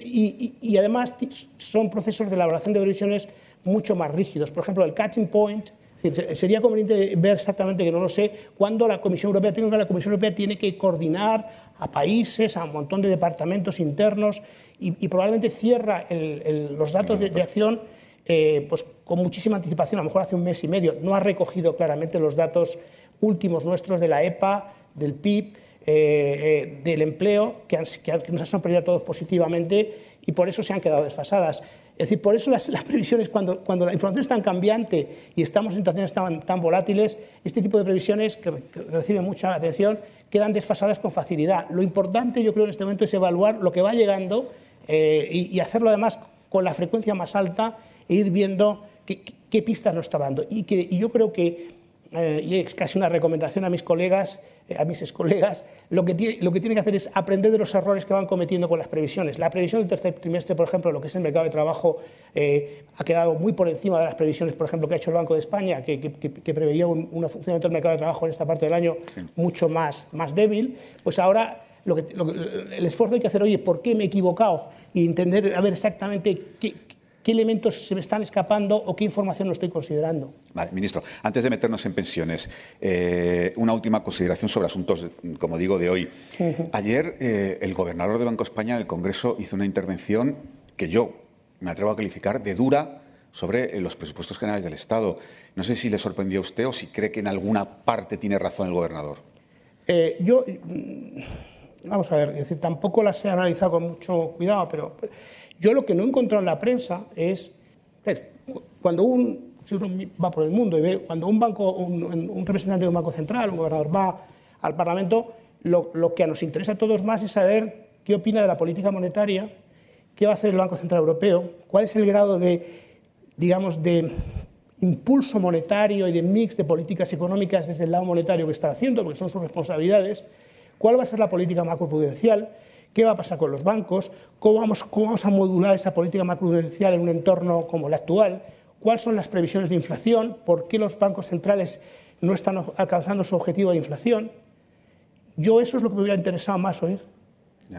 y, y, además son procesos de elaboración de previsiones mucho más rígidos por ejemplo el catching point sería conveniente ver exactamente, que no lo sé, cuándo la Comisión Europea, tiene, la Comisión Europea tiene que coordinar a países, a un montón de departamentos internos y, probablemente cierra los datos de, acción eh, pues, con muchísima anticipación, a lo mejor hace un mes y medio. No ha recogido claramente los datos últimos nuestros de la EPA, del PIB, eh, eh, del empleo, que, que nos han sorprendido todos positivamente y por eso se han quedado desfasadas. Es decir, por eso las, previsiones, cuando, la información es tan cambiante y estamos en situaciones tan, tan volátiles, este tipo de previsiones que, reciben mucha atención quedan desfasadas con facilidad. Lo importante, yo creo, en este momento es evaluar lo que va llegando eh, y, hacerlo además con la frecuencia más alta e ir viendo qué, pistas nos está dando. Y, que, y yo creo que, eh, y es casi una recomendación a mis colegas, eh, a mis colegas, lo que, tiene, lo que tienen que hacer es aprender de los errores que van cometiendo con las previsiones. La previsión del tercer trimestre, por ejemplo, lo que es el mercado de trabajo, eh, ha quedado muy por encima de las previsiones, por ejemplo, que ha hecho el Banco de España, que, preveía un, funcionamiento del mercado de trabajo en esta parte del año mucho más, más débil. Pues ahora lo que, el esfuerzo hay que hacer, oye, ¿por qué me he equivocado? Y entender, a ver exactamente qué, qué elementos se me están escapando o qué información no estoy considerando. Vale, ministro, antes de meternos en pensiones, eh, una última consideración sobre asuntos, como digo, de hoy. Ayer eh, el gobernador de Banco España en el Congreso hizo una intervención que yo me atrevo a calificar de dura sobre eh, los presupuestos generales del Estado. No sé si le sorprendió a usted o si cree que en alguna parte tiene razón el gobernador. yo, mm, vamos a ver, es decir, tampoco las he analizado con mucho cuidado, pero yo lo que no he encontrado en la prensa es, cuando un, si uno va por el mundo y ve, cuando un banco, un, representante de un banco central, un gobernador va al Parlamento, lo, que nos interesa a todos más es saber qué opina de la política monetaria, qué va a hacer el Banco Central Europeo, cuál es el grado de, digamos, de impulso monetario y de mix de políticas económicas desde el lado monetario que está haciendo, porque son sus responsabilidades, cuál va a ser la política macroprudencial, qué va a pasar con los bancos, cómo vamos, a modular esa política macroprudencial en un entorno como el actual, cuáles son las previsiones de inflación, por qué los bancos centrales no están alcanzando su objetivo de inflación. Yo eso es lo que me hubiera interesado más oír.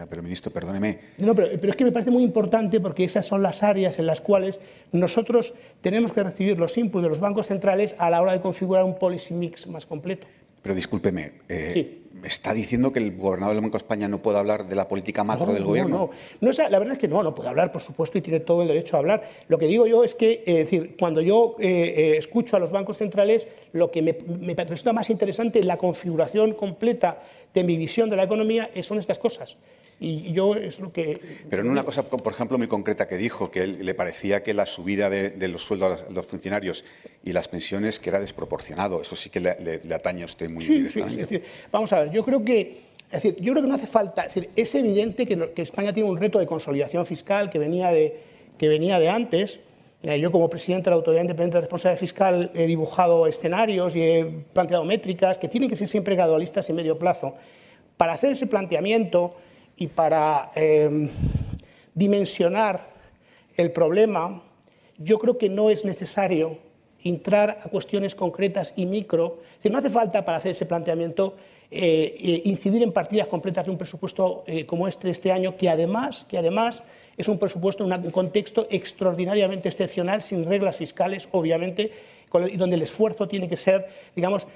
pero ministro, perdóneme. No, pero, pero, es que me parece muy importante porque esas son las áreas en las cuales nosotros tenemos que recibir los inputs de los bancos centrales a la hora de configurar un policy mix más completo. Pero discúlpeme, eh, ¿está diciendo que el gobernador del Banco de España no puede hablar de la política macro del gobierno? No, no. la verdad es que no, no puede hablar, por supuesto, y tiene todo el derecho a hablar. Lo que digo yo es que, eh, decir, cuando yo eh, escucho a los bancos centrales, lo que me, me resulta más interesante en la configuración completa de mi visión de la economía son estas cosas. Y yo es lo que... Pero en una cosa, por ejemplo, muy concreta que dijo, que le parecía que la subida de, los sueldos a los funcionarios y las pensiones que era desproporcionado. Eso sí que le, atañe a usted muy sí, Sí, es decir, vamos a ver, yo creo que... Es decir, yo creo que no hace falta... Es, decir, es evidente que, que, España tiene un reto de consolidación fiscal que venía de, que venía de antes. Eh, yo, como presidente de la Autoridad Independiente de Responsabilidad Fiscal, he dibujado escenarios y he planteado métricas que tienen que ser siempre gradualistas y medio plazo. Para hacer ese planteamiento y para em, dimensionar el problema, yo creo que no es necesario entrar a cuestiones concretas y micro. Es decir, no hace falta para hacer ese planteamiento eh, eh, incidir en partidas completas de un presupuesto eh, como este de este año, que además, que además es un presupuesto en un contexto extraordinariamente excepcional, sin reglas fiscales, obviamente, y donde el esfuerzo tiene que ser, digamos,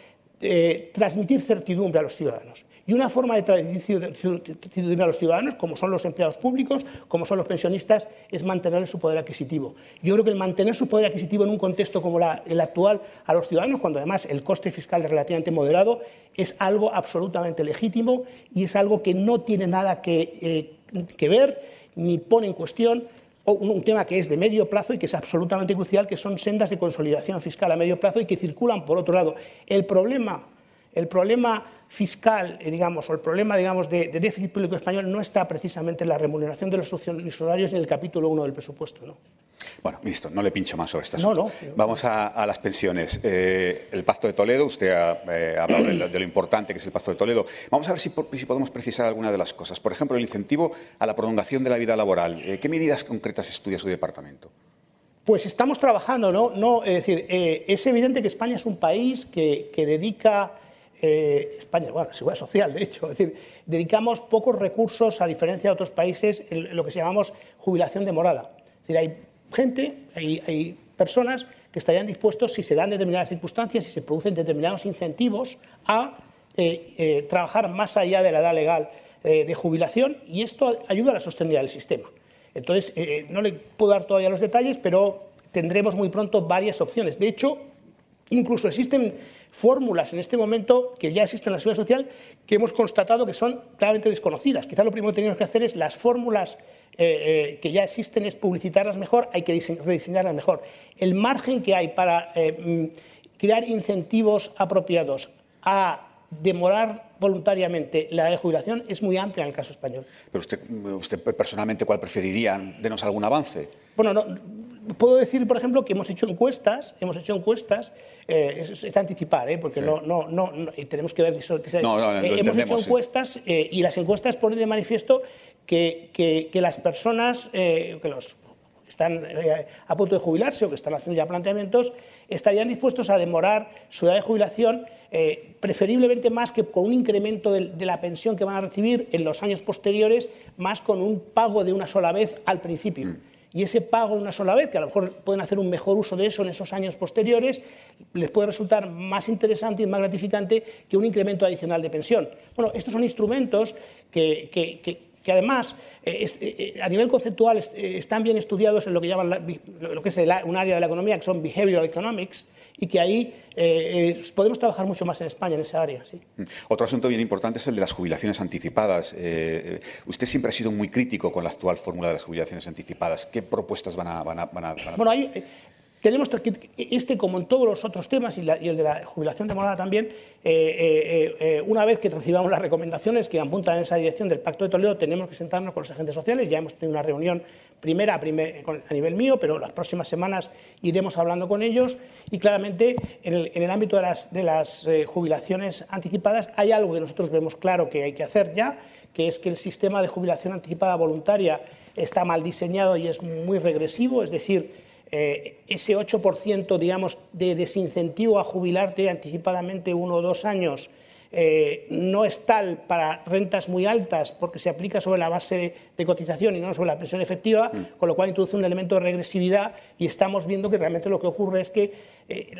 transmitir certidumbre a los ciudadanos. Y una forma de transmitir a los ciudadanos, como son los empleados públicos, como son los pensionistas, es mantener su poder adquisitivo. Yo creo que el mantener su poder adquisitivo en un contexto como el actual a los ciudadanos, cuando además el coste fiscal es relativamente moderado, es algo absolutamente legítimo y es algo que no tiene nada que, eh, ver ni pone en cuestión un tema que es de medio plazo y que es absolutamente crucial, que son sendas de consolidación fiscal a medio plazo y que circulan por otro lado. El problema, el problema fiscal, eh, digamos, o el problema, digamos, de, déficit público español no está precisamente en la remuneración de los funcionarios en el capítulo 1 del presupuesto. ¿no? Bueno, ministro, no le pincho más sobre este asunto. Vamos a, las pensiones. Eh, el Pacto de Toledo, usted ha eh, hablado de, lo importante que es el Pacto de Toledo. Vamos a ver si, podemos precisar alguna de las cosas. Por ejemplo, el incentivo a la prolongación de la vida laboral. ¿Qué medidas concretas estudia su departamento? Pues estamos trabajando, ¿no? no es decir, es evidente que España es un país que, que dedica eh, España, bueno, la seguridad social, de hecho, es decir, dedicamos pocos recursos, a diferencia de otros países, en lo que llamamos jubilación demorada. Es decir, hay gente, hay, personas que estarían dispuestos, si se dan determinadas circunstancias, si se producen determinados incentivos, a eh, eh, trabajar más allá de la edad legal de jubilación y esto ayuda a la sostenibilidad del sistema. Entonces, no le puedo dar todavía los detalles, pero tendremos muy pronto varias opciones. De hecho, incluso existen fórmulas en este momento que ya existen en la seguridad social que hemos constatado que son claramente desconocidas. Quizá lo primero que tenemos que hacer es las fórmulas eh, eh, que ya existen es publicitarlas mejor, hay que rediseñarlas mejor. El margen que hay para eh, mm, crear incentivos apropiados a demorar voluntariamente la de jubilación es muy amplia en el caso español. Pero usted, usted personalmente, ¿cuál preferiría? Denos algún avance. Bueno, no, puedo decir, por ejemplo, que hemos hecho encuestas, hemos hecho encuestas, eh, es, anticipar, ¿eh? porque no, no, no, tenemos que ver que, que no, no, eh, hemos hecho encuestas eh, y las encuestas ponen de manifiesto que, que, que las personas, que los están a punto de jubilarse o que están haciendo ya planteamientos, estarían dispuestos a demorar su edad de jubilación, preferiblemente más que con un incremento de, de, la pensión que van a recibir en los años posteriores, más con un pago de una sola vez al principio. Mm y ese pago una sola vez, que a lo mejor pueden hacer un mejor uso de eso en esos años posteriores, les puede resultar más interesante y más gratificante que un incremento adicional de pensión. Bueno, estos son instrumentos que, además eh, eh, a nivel conceptual eh, están bien estudiados en lo que llaman lo que es un área de la economía que son behavioral economics y que ahí eh, eh, podemos trabajar mucho más en España en esa área. Sí. Mm. Otro asunto bien importante es el de las jubilaciones anticipadas. Eh, usted siempre ha sido muy crítico con la actual fórmula de las jubilaciones anticipadas. ¿Qué propuestas van a, van a, van a, Bueno, ahí tenemos este, como en todos los otros temas, y, el de la jubilación demorada también, una vez que recibamos las recomendaciones que apuntan en esa dirección del Pacto de Toledo, tenemos que sentarnos con los agentes sociales. Ya hemos tenido una reunión primera a, nivel mío, pero las próximas semanas iremos hablando con ellos y claramente en el, ámbito de las, eh, jubilaciones anticipadas hay algo que nosotros vemos claro que hay que hacer ya, que es que el sistema de jubilación anticipada voluntaria está mal diseñado y es muy regresivo, es decir, eh, ese 8% digamos, de desincentivo a jubilarte anticipadamente uno o dos años eh, no es tal para rentas muy altas porque se aplica sobre la base de, cotización y no sobre la pensión efectiva, mm. con lo cual introduce un elemento de regresividad y estamos viendo que realmente lo que ocurre es que eh,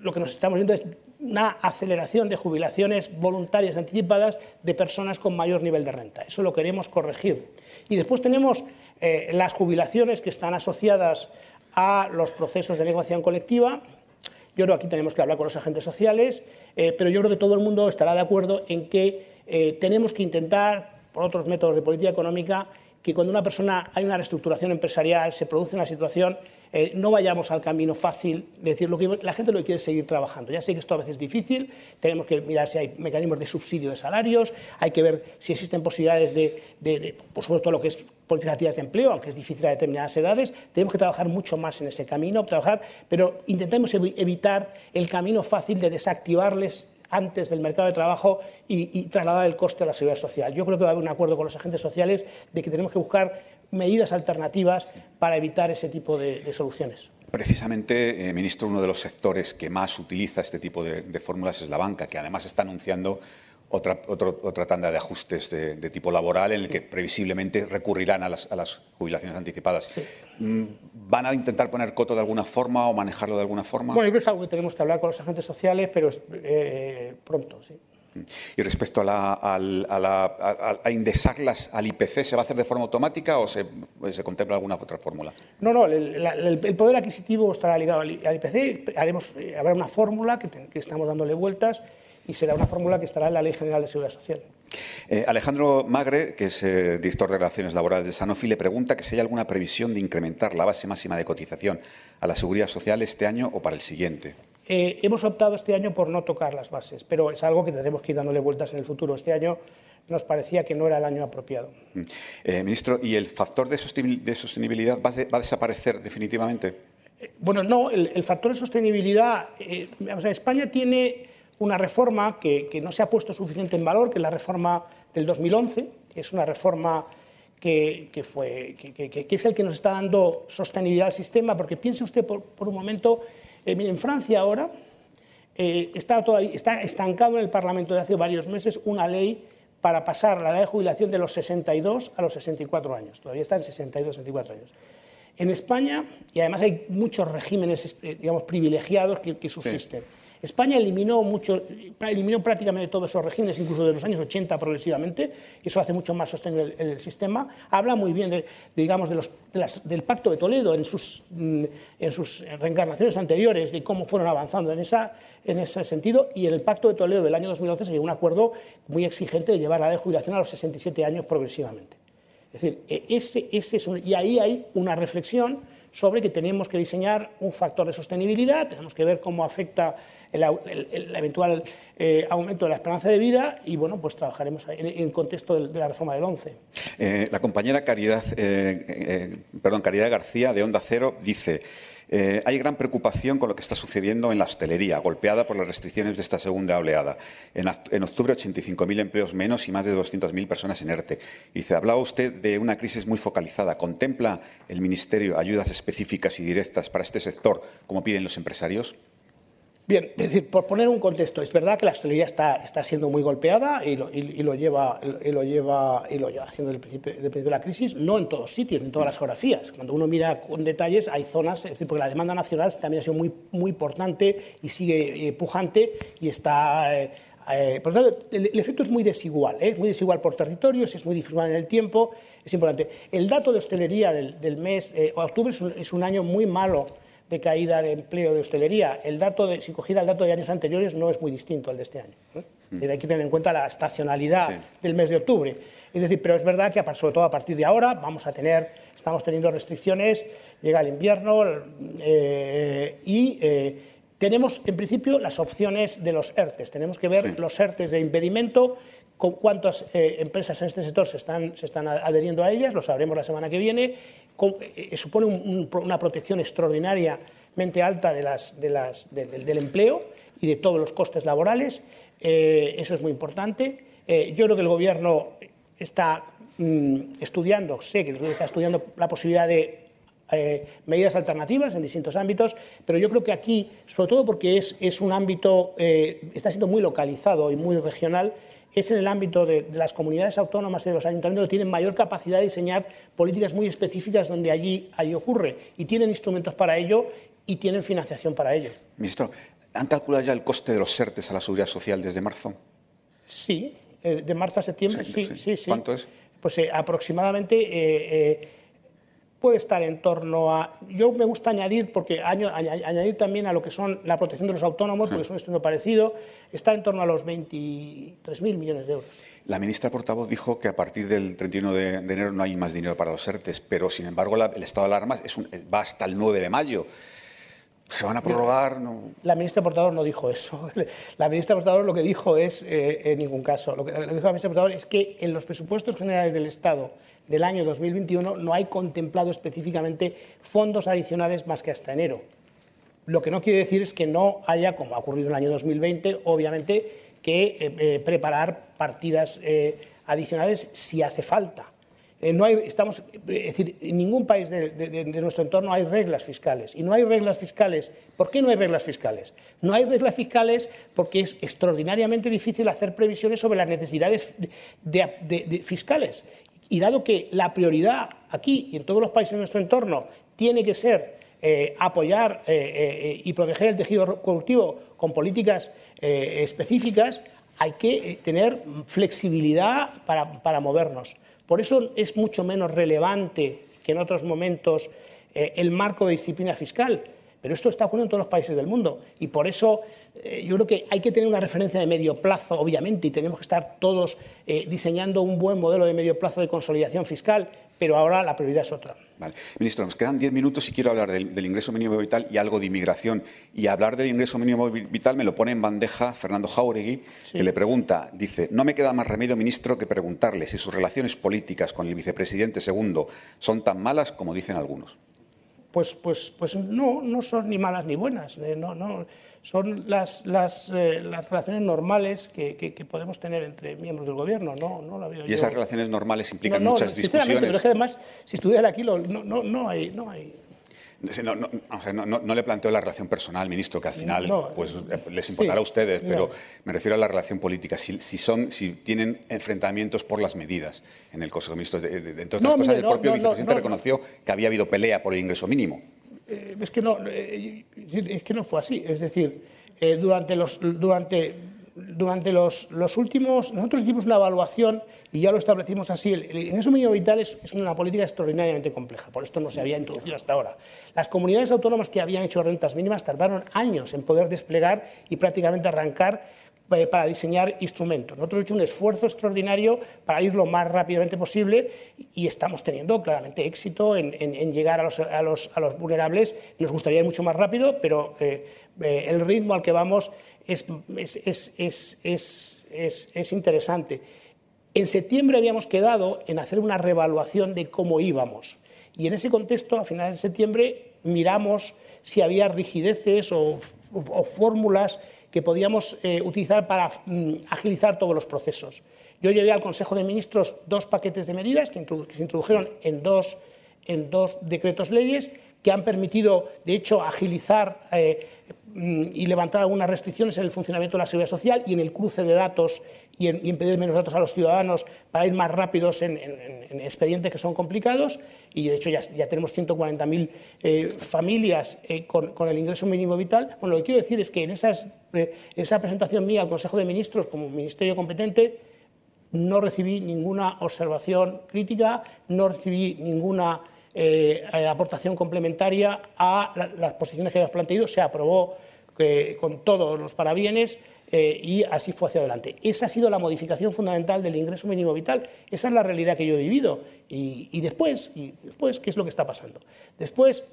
lo que nos estamos viendo es una aceleración de jubilaciones voluntarias anticipadas de personas con mayor nivel de renta. Eso lo queremos corregir. Y después tenemos eh, las jubilaciones que están asociadas a los procesos de negociación colectiva. Yo creo que aquí tenemos que hablar con los agentes sociales eh, pero yo creo que todo el mundo estará de acuerdo en que eh, tenemos que intentar, por otros métodos de política económica, que cuando una persona hay una reestructuración empresarial, se produce una situación, eh, no vayamos al camino fácil de decir lo que la gente lo que quiere es seguir trabajando. Ya sé que esto a veces es difícil, tenemos que mirar si hay mecanismos de subsidio de salarios, hay que ver si existen posibilidades de, por supuesto, lo que es políticas activas de empleo, aunque es difícil a determinadas edades, tenemos que trabajar mucho más en ese camino, trabajar, pero intentemos evitar el camino fácil de desactivarles antes del mercado de trabajo y, trasladar el coste a la seguridad social. Yo creo que va a haber un acuerdo con los agentes sociales de que tenemos que buscar medidas alternativas para evitar ese tipo de, soluciones. Precisamente, eh, ministro, uno de los sectores que más utiliza este tipo de, de fórmulas es la banca, que además está anunciando otra, otra tanda de ajustes de, tipo laboral en el que previsiblemente recurrirán a las, jubilaciones anticipadas. Mm, ¿Van a intentar poner coto de alguna forma o manejarlo de alguna forma? Bueno, yo creo que es algo que tenemos que hablar con los agentes sociales, pero eh, pronto, sí. Y respecto a, la, a, indexarlas al IPC, ¿se va a hacer de forma automática o se, se contempla alguna otra fórmula? No, no, el, poder adquisitivo estará ligado al, IPC. Haremos, eh, habrá una fórmula que, que estamos dándole vueltas y será una fórmula que estará en la Ley General de Seguridad Social. Eh, Alejandro Magre, que es eh, director de Relaciones Laborales de Sanofi, le pregunta que si hay alguna previsión de incrementar la base máxima de cotización a la Seguridad Social este año o para el siguiente. Eh, hemos optado este año por no tocar las bases, pero es algo que tendremos que ir dándole vueltas en el futuro. Este año nos parecía que no era el año apropiado. Mm. ministro, ¿y el factor de sostenibilidad va, a desaparecer definitivamente? bueno, no, el, factor de sostenibilidad. O España tiene una reforma que, no se ha puesto suficiente en valor, que es la reforma del 2011, que es una reforma que, fue, que, es el que nos está dando sostenibilidad al sistema, porque piense usted por, un momento, eh, en Francia ahora eh, está, está estancado en el Parlamento de hace varios meses una ley para pasar la edad de jubilación de los 62 a los 64 años. Todavía está en 62, 64 años. En España, y además hay muchos regímenes eh, digamos, privilegiados que, subsisten. España eliminó, mucho, eliminó prácticamente todos esos regímenes, incluso de los años 80 progresivamente, y eso hace mucho más sostenible el, sistema. Habla muy bien de, digamos, del Pacto de Toledo en sus, mm, en sus reencarnaciones anteriores, de cómo fueron avanzando en, ese sentido, y en el Pacto de Toledo del año 2011 se llegó a un acuerdo muy exigente de llevar la de jubilación a los 67 años progresivamente. Es decir, e, ese, ese es y ahí hay una reflexión sobre que tenemos que diseñar un factor de sostenibilidad, tenemos que ver cómo afecta el, eventual eh, aumento de la esperanza de vida y bueno, pues trabajaremos en, el contexto de, la reforma del 11. Eh, la compañera Caridad, eh, perdón, Caridad García de Onda Cero dice hay gran preocupación con lo que está sucediendo en la hostelería, golpeada por las restricciones de esta segunda oleada. En, octubre, 85.000 empleos menos y más de 200.000 personas en ERTE. Hablaba usted de una crisis muy focalizada. ¿Contempla el Ministerio ayudas específicas y directas para este sector, como piden los empresarios? Bien, es decir, por poner un contexto, es verdad que la hostelería está, está siendo muy golpeada y lo, y, lo lleva, y lo lleva, y lo lleva haciendo desde el, principio, de la crisis, no en todos sitios, en todas las geografías. Cuando uno mira con detalles, hay zonas, es decir, porque la demanda nacional también ha sido muy, muy importante y sigue eh, pujante y está... Eh, eh, por lo tanto, el, efecto es muy desigual, es muy desigual por territorios, es muy desigual en el tiempo, es importante. El dato de hostelería del, del mes, octubre es un, es un año muy malo de caída de empleo de hostelería. El dato de, si cogiera el dato de años anteriores, no es muy distinto al de este año. Mm. Hay que tener en cuenta la estacionalidad del mes de octubre. Es decir, pero es verdad que sobre todo a partir de ahora vamos a tener, estamos teniendo restricciones, llega el invierno eh, y eh, tenemos en principio las opciones de los ERTES. Tenemos que ver los ERTES de impedimento cuántas eh, empresas en este sector se están, se están adheriendo a ellas, lo sabremos la semana que viene, eh, supone una protección extraordinariamente alta del empleo y de todos los costes laborales, eh, eso es muy importante. yo creo que el Gobierno está mm, estudiando, sé que está estudiando la posibilidad de eh, medidas alternativas en distintos ámbitos, pero yo creo que aquí, sobre todo porque es, es un ámbito, eh, está siendo muy localizado y muy regional, es en el ámbito de, las comunidades autónomas y de los ayuntamientos que tienen mayor capacidad de diseñar políticas muy específicas donde allí, allí ocurre y tienen instrumentos para ello y tienen financiación para ello. Ministro, ¿han calculado ya el coste de los SERTES a la seguridad social desde marzo? Sí, eh, de marzo a septiembre, sí, sí, sí. ¿Cuánto es? Pues aproximadamente puede estar en torno a. Yo me gusta añadir, porque añadir también a lo que son la protección de los autónomos, porque es un estudio parecido, está en torno a los 23.000 millones de euros. La ministra portavoz dijo que a partir del 31 de, enero no hay más dinero para los ERTES, pero sin embargo el estado de alarma es va hasta el 9 de mayo. ¿Se van a prorrogar? La ministra portavoz no dijo eso. La ministra portavoz lo que dijo es, eh, en ningún caso, lo que, lo que dijo la ministra portavoz es que en los presupuestos generales del Estado del año 2021 no hay contemplado específicamente fondos adicionales más que hasta enero. Lo que no quiere decir es que no haya, como ha ocurrido en el año 2020, obviamente, que eh, eh, preparar partidas adicionales si hace falta. No hay, estamos, es decir, en ningún país de, nuestro entorno hay reglas fiscales. Y no hay reglas fiscales. ¿Por qué no hay reglas fiscales? No hay reglas fiscales porque es extraordinariamente difícil hacer previsiones sobre las necesidades fiscales. Y dado que la prioridad aquí y en todos los países de nuestro entorno tiene que ser eh, apoyar eh, eh, y proteger el tejido productivo con políticas específicas, hay que tener flexibilidad para, para, movernos. Por eso es mucho menos relevante que en otros momentos el marco de disciplina fiscal. Pero esto está ocurriendo en todos los países del mundo y por eso eh, yo creo que hay que tener una referencia de medio plazo, obviamente, y tenemos que estar todos eh, diseñando un buen modelo de medio plazo de consolidación fiscal, pero ahora la prioridad es otra. Vale. Ministro, nos quedan diez minutos y quiero hablar del, ingreso mínimo vital y algo de inmigración. Y hablar del ingreso mínimo vital me lo pone en bandeja Fernando Jauregui, que le pregunta, dice, no me queda más remedio, ministro, que preguntarle si sus relaciones políticas con el vicepresidente segundo son tan malas como dicen algunos pues, pues, pues no, no son ni malas ni buenas, eh, no, no, son las, las, eh, las relaciones normales que, que, podemos tener entre miembros del gobierno. No, no la ¿Y esas relaciones normales implican muchas discusiones? Pero es que además, si estuviera aquí, no, no, no, hay, no hay no, le planteo la relación personal, ministro, que al final pues, les importará a ustedes, pero me refiero a la relación política. Si, son, si tienen enfrentamientos por las medidas en el Consejo de Ministros, entre otras cosas, el propio vicepresidente reconoció que había habido pelea por el ingreso mínimo. Eh, es, que no, eh, es que no fue así. Es decir, eh, durante, los, durante durante los, últimos, nosotros hicimos una evaluación y ya lo establecimos así. El, ingreso mínimo vital es, una política extraordinariamente compleja, por esto no se había introducido hasta ahora. Las comunidades autónomas que habían hecho rentas mínimas tardaron años en poder desplegar y prácticamente arrancar eh, para diseñar instrumentos. Nosotros hemos hecho un esfuerzo extraordinario para ir lo más rápidamente posible y estamos teniendo claramente éxito en, llegar a los, vulnerables. Nos gustaría ir mucho más rápido, pero eh, eh, el ritmo al que vamos es, interesante. En septiembre habíamos quedado en hacer una revaluación de cómo íbamos. Y en ese contexto, a finales de septiembre, miramos si había rigideces o, fórmulas que podíamos eh, utilizar para mm, agilizar todos los procesos. Yo llevé al Consejo de Ministros dos paquetes de medidas que, se introdujeron en dos, en dos decretos leyes que han permitido, de hecho, agilizar eh, mm, y levantar algunas restricciones en el funcionamiento de la seguridad social y en el cruce de datos y en, menos datos a los ciudadanos para ir más rápidos en, expedientes que son complicados. Y, de hecho, ya, tenemos 140.000 eh, familias eh, con, el ingreso mínimo vital. Bueno, lo que quiero decir es que en esas, esa presentación mía al Consejo de Ministros como ministerio competente, no recibí ninguna observación crítica, no recibí ninguna eh, aportación complementaria a las posiciones que habías planteado, se aprobó eh, con todos los parabienes eh, y así fue hacia adelante. Esa ha sido la modificación fundamental del ingreso mínimo vital. Esa es la realidad que yo he vivido. Y, después, y después, ¿qué es lo que está pasando? Después,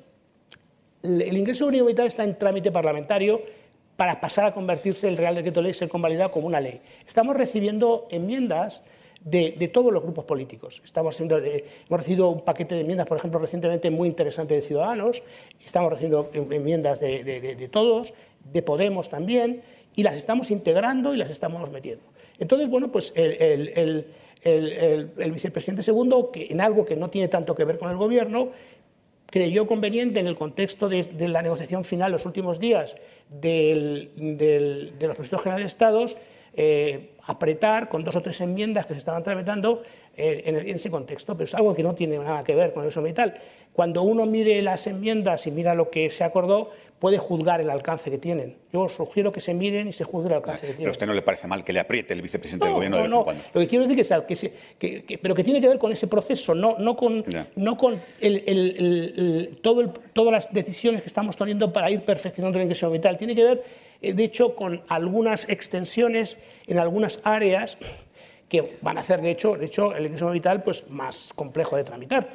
el ingreso mínimo vital está en trámite parlamentario para pasar a convertirse el Real Decreto Ley ser convalidado como una ley. Estamos recibiendo enmiendas de, todos los grupos políticos. Estamos hemos recibido un paquete de enmiendas, por ejemplo, recientemente muy interesante de Ciudadanos, estamos recibiendo enmiendas de, todos, de Podemos también, y las estamos integrando y las estamos metiendo. Entonces, bueno, pues el, vicepresidente segundo, que en algo que no tiene tanto que ver con el gobierno, creyó conveniente en el contexto de, la negociación final los últimos días del, de los presupuestos generales de Estados eh, apretar con dos o tres enmiendas que se estaban tramitando eh, en, ese contexto, pero es algo que no tiene nada que ver con eso vital. Cuando uno mire las enmiendas y mira lo que se acordó, puede juzgar el alcance que tienen. Yo sugiero que se miren y se juzgue el alcance que tienen. Pero a usted no le parece mal que le apriete el vicepresidente del gobierno de vez en cuando. Lo que quiero decir es que, que, pero que tiene que ver con ese proceso, no, no con, no con el, todo todas las decisiones que estamos tomando para ir perfeccionando el ingreso vital. Tiene que ver, eh, de hecho, con algunas extensiones en algunas áreas que van a hacer, de hecho, de hecho el ingreso vital pues, más complejo de tramitar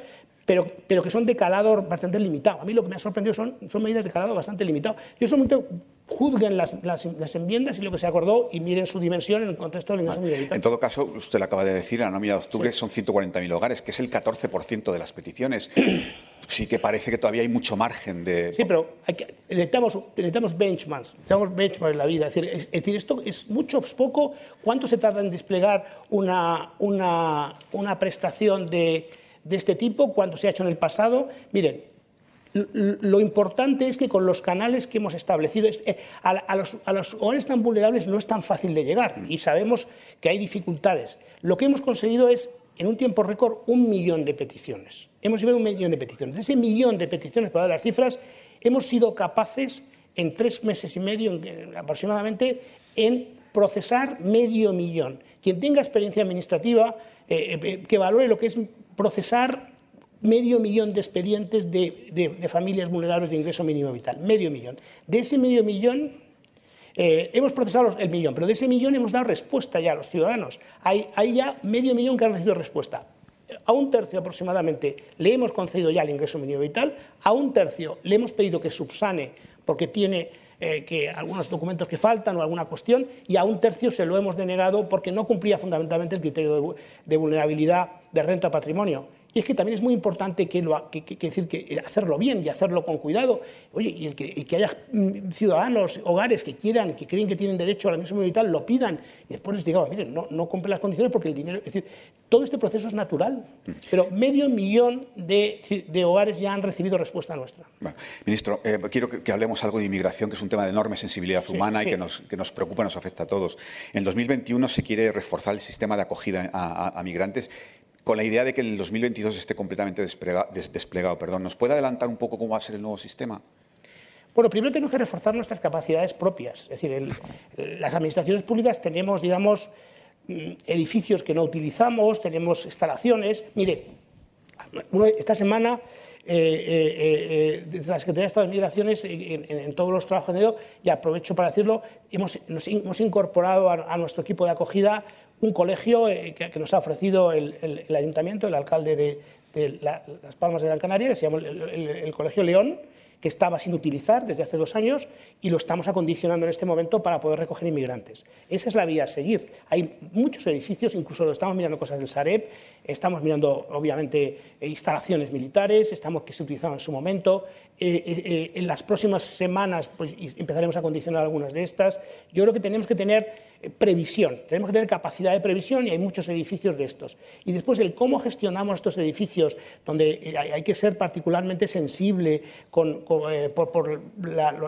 pero, pero que son de calado bastante limitado. A mí lo que me ha sorprendido son, son medidas de calado bastante limitado. Yo solamente juzguen las, las, enmiendas y lo que se acordó y miren su dimensión en el contexto del ingreso vale. En todo caso, usted lo acaba de decir, la nómina de octubre son 140.000 hogares, que es el 14% de las peticiones. sí que parece que todavía hay mucho margen de... Sí, pero necesitamos, necesitamos benchmarks, necesitamos benchmarks en la vida. Es decir, es, decir, esto es mucho, es poco. ¿Cuánto se tarda en desplegar una, una, una prestación de de este tipo cuando se ha hecho en el pasado. Miren, lo importante es que con los canales que hemos establecido, eh, a, los, a, los, tan vulnerables no es tan fácil de llegar y sabemos que hay dificultades. Lo que hemos conseguido es, en un tiempo récord, un millón de peticiones. Hemos llevado un millón de peticiones. De ese millón de peticiones, para dar las cifras, hemos sido capaces, en tres meses y medio aproximadamente, en procesar medio millón. Quien tenga experiencia administrativa, eh, eh, que valore lo que es procesar medio millón de expedientes de, familias vulnerables de ingreso mínimo vital, medio millón. De ese medio millón, eh, hemos procesado el millón, pero de ese millón hemos dado respuesta ya a los ciudadanos. Hay, ya medio millón que han recibido respuesta. A un tercio aproximadamente le hemos concedido ya el ingreso mínimo vital, a un tercio le hemos pedido que subsane porque tiene eh, que algunos documentos que faltan o alguna cuestión, y a un tercio se lo hemos denegado porque no cumplía fundamentalmente el criterio de, vulnerabilidad de renta patrimonio. Y es que también es muy importante que, lo, que, decir, que hacerlo bien y hacerlo con cuidado. Oye, y el que, haya mm, ciudadanos, hogares que quieran, que creen que tienen derecho a la misma vital, lo pidan y después les digamos, miren, no, no compren las condiciones porque el dinero. Es decir, todo este proceso es natural. Pero medio millón de, hogares ya han recibido respuesta nuestra. ministro, eh, quiero que, hablemos algo de inmigración, que es un tema de enorme sensibilidad humana y que nos, que nos preocupa, nos afecta a todos. En 2021 se quiere reforzar el sistema de acogida a migrantes con la idea de que el 2022 esté completamente desplegado. Perdón, ¿Nos puede adelantar un poco cómo va a ser el nuevo sistema? Bueno, primero tenemos que reforzar nuestras capacidades propias. Es decir, las administraciones públicas tenemos, digamos, mm, edificios que no utilizamos, tenemos instalaciones. Mire, esta semana eh, eh, eh, desde la Secretaría de Estado de Migraciones, en, todos los trabajos de y aprovecho para decirlo, hemos, hemos incorporado a, nuestro equipo de acogida un colegio eh, que, nos ha ofrecido el, Ayuntamiento, el alcalde de, Las Palmas de Gran Canaria, que se llama el, Colegio León, que estaba sin utilizar desde hace dos años y lo estamos acondicionando en este momento para poder recoger inmigrantes. Esa es la vía a seguir. Hay muchos edificios, incluso estamos mirando cosas del Sareb, estamos mirando, obviamente, instalaciones militares, estamos que se utilizaban en su momento. Eh, eh, en las próximas semanas pues, empezaremos a condicionar algunas de estas. Yo creo que tenemos que tener previsión, tenemos que tener capacidad de previsión y hay muchos edificios de estos. Y después el cómo gestionamos estos edificios, donde eh, hay que ser particularmente sensible con, eh, por,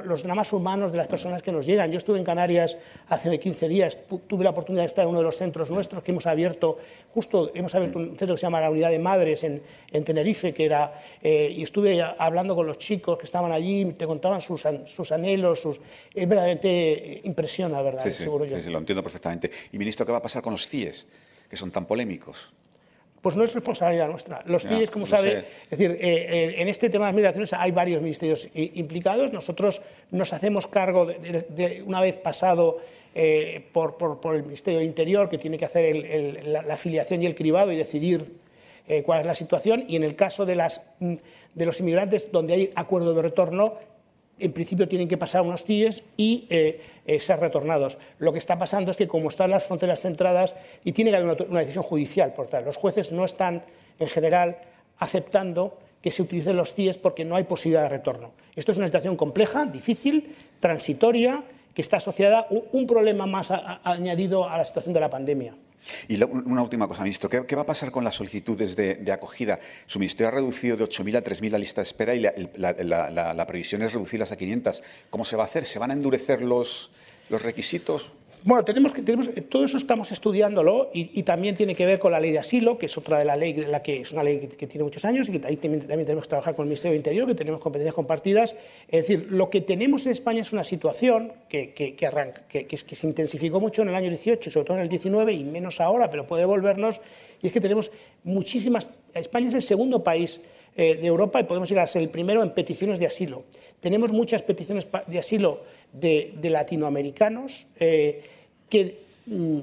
los dramas humanos de las personas que nos llegan. Yo estuve en Canarias hace 15 días, tuve la oportunidad de estar en uno de los centros nuestros que hemos abierto, justo hemos abierto un centro que se llama la Unidad de Madres en, Tenerife, que era, eh, y estuve hablando con los chicos que estaban allí, te contaban sus, sus anhelos, sus, es verdaderamente impresiona, ¿verdad? seguro yo entiendo perfectamente. Y, ministro, ¿qué va a pasar con los CIES, que son tan polémicos? Pues no es responsabilidad nuestra. Los CIES, como sabe, es decir, eh, eh, en este tema de las migraciones hay varios ministerios implicados. Nosotros nos hacemos cargo, de, una vez pasado eh, por, el Ministerio del Interior, que tiene que hacer la, afiliación y el cribado y decidir cuál es la situación. Y en el caso de, las, mm, de los inmigrantes, donde hay acuerdo de retorno, en principio tienen que pasar unos días y eh, eh, ser retornados. Lo que está pasando es que como están las fronteras centradas y tiene que haber una, decisión judicial por tal, los jueces no están en general aceptando que se utilicen los CIES porque no hay posibilidad de retorno. Esto es una situación compleja, difícil, transitoria que está asociada un, un problema más a- a- añadido a la situación de la pandemia. Y una última cosa, ministro. ¿Qué, va a pasar con las solicitudes de, acogida? Su ministerio ha reducido de 8.000 a 3.000 la lista de espera y la, la- la- la- previsión es reducirlas a 500. ¿Cómo se va a hacer? ¿Se van a endurecer los requisitos? Bueno, tenemos que, tenemos, todo eso estamos estudiándolo y, también tiene que ver con la ley de asilo, que es otra de la ley, de la que es una ley que, tiene muchos años y que ahí también, tenemos que trabajar con el Ministerio del Interior, que tenemos competencias compartidas. Es decir, lo que tenemos en España es una situación que, que, arranca, que, se intensificó mucho en el año 18, sobre todo en el 19 y menos ahora, pero puede volvernos, y es que tenemos muchísimas... España es el segundo país eh, de Europa y podemos llegar a ser el primero en peticiones de asilo. Tenemos muchas peticiones de asilo de, de latinoamericanos eh, que mm,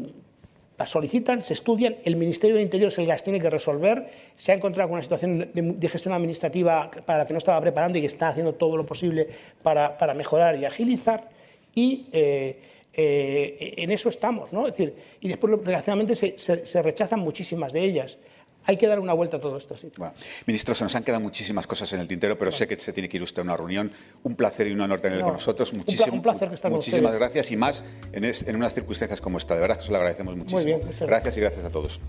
las solicitan, se estudian, el Ministerio del Interior se las tiene que resolver, se ha encontrado con una situación de, de gestión administrativa para la que no estaba preparando y que está haciendo todo lo posible para, para mejorar y agilizar, y eh, eh, en eso estamos, ¿no? Es decir, y después, desgraciadamente, se, se- se rechazan muchísimas de ellas. Hay que dar una vuelta a todo esto, sí. Bueno, ministro, se nos han quedado muchísimas cosas en el tintero, pero sé que se tiene que ir usted a una reunión. Un placer y un honor tenerle No, con nosotros. Muchísimo, un placer estar muchísimas gracias y más en, es- en unas circunstancias como esta. De verdad que se lo agradecemos muchísimo. bien, muchas gracias. gracias y gracias a todos.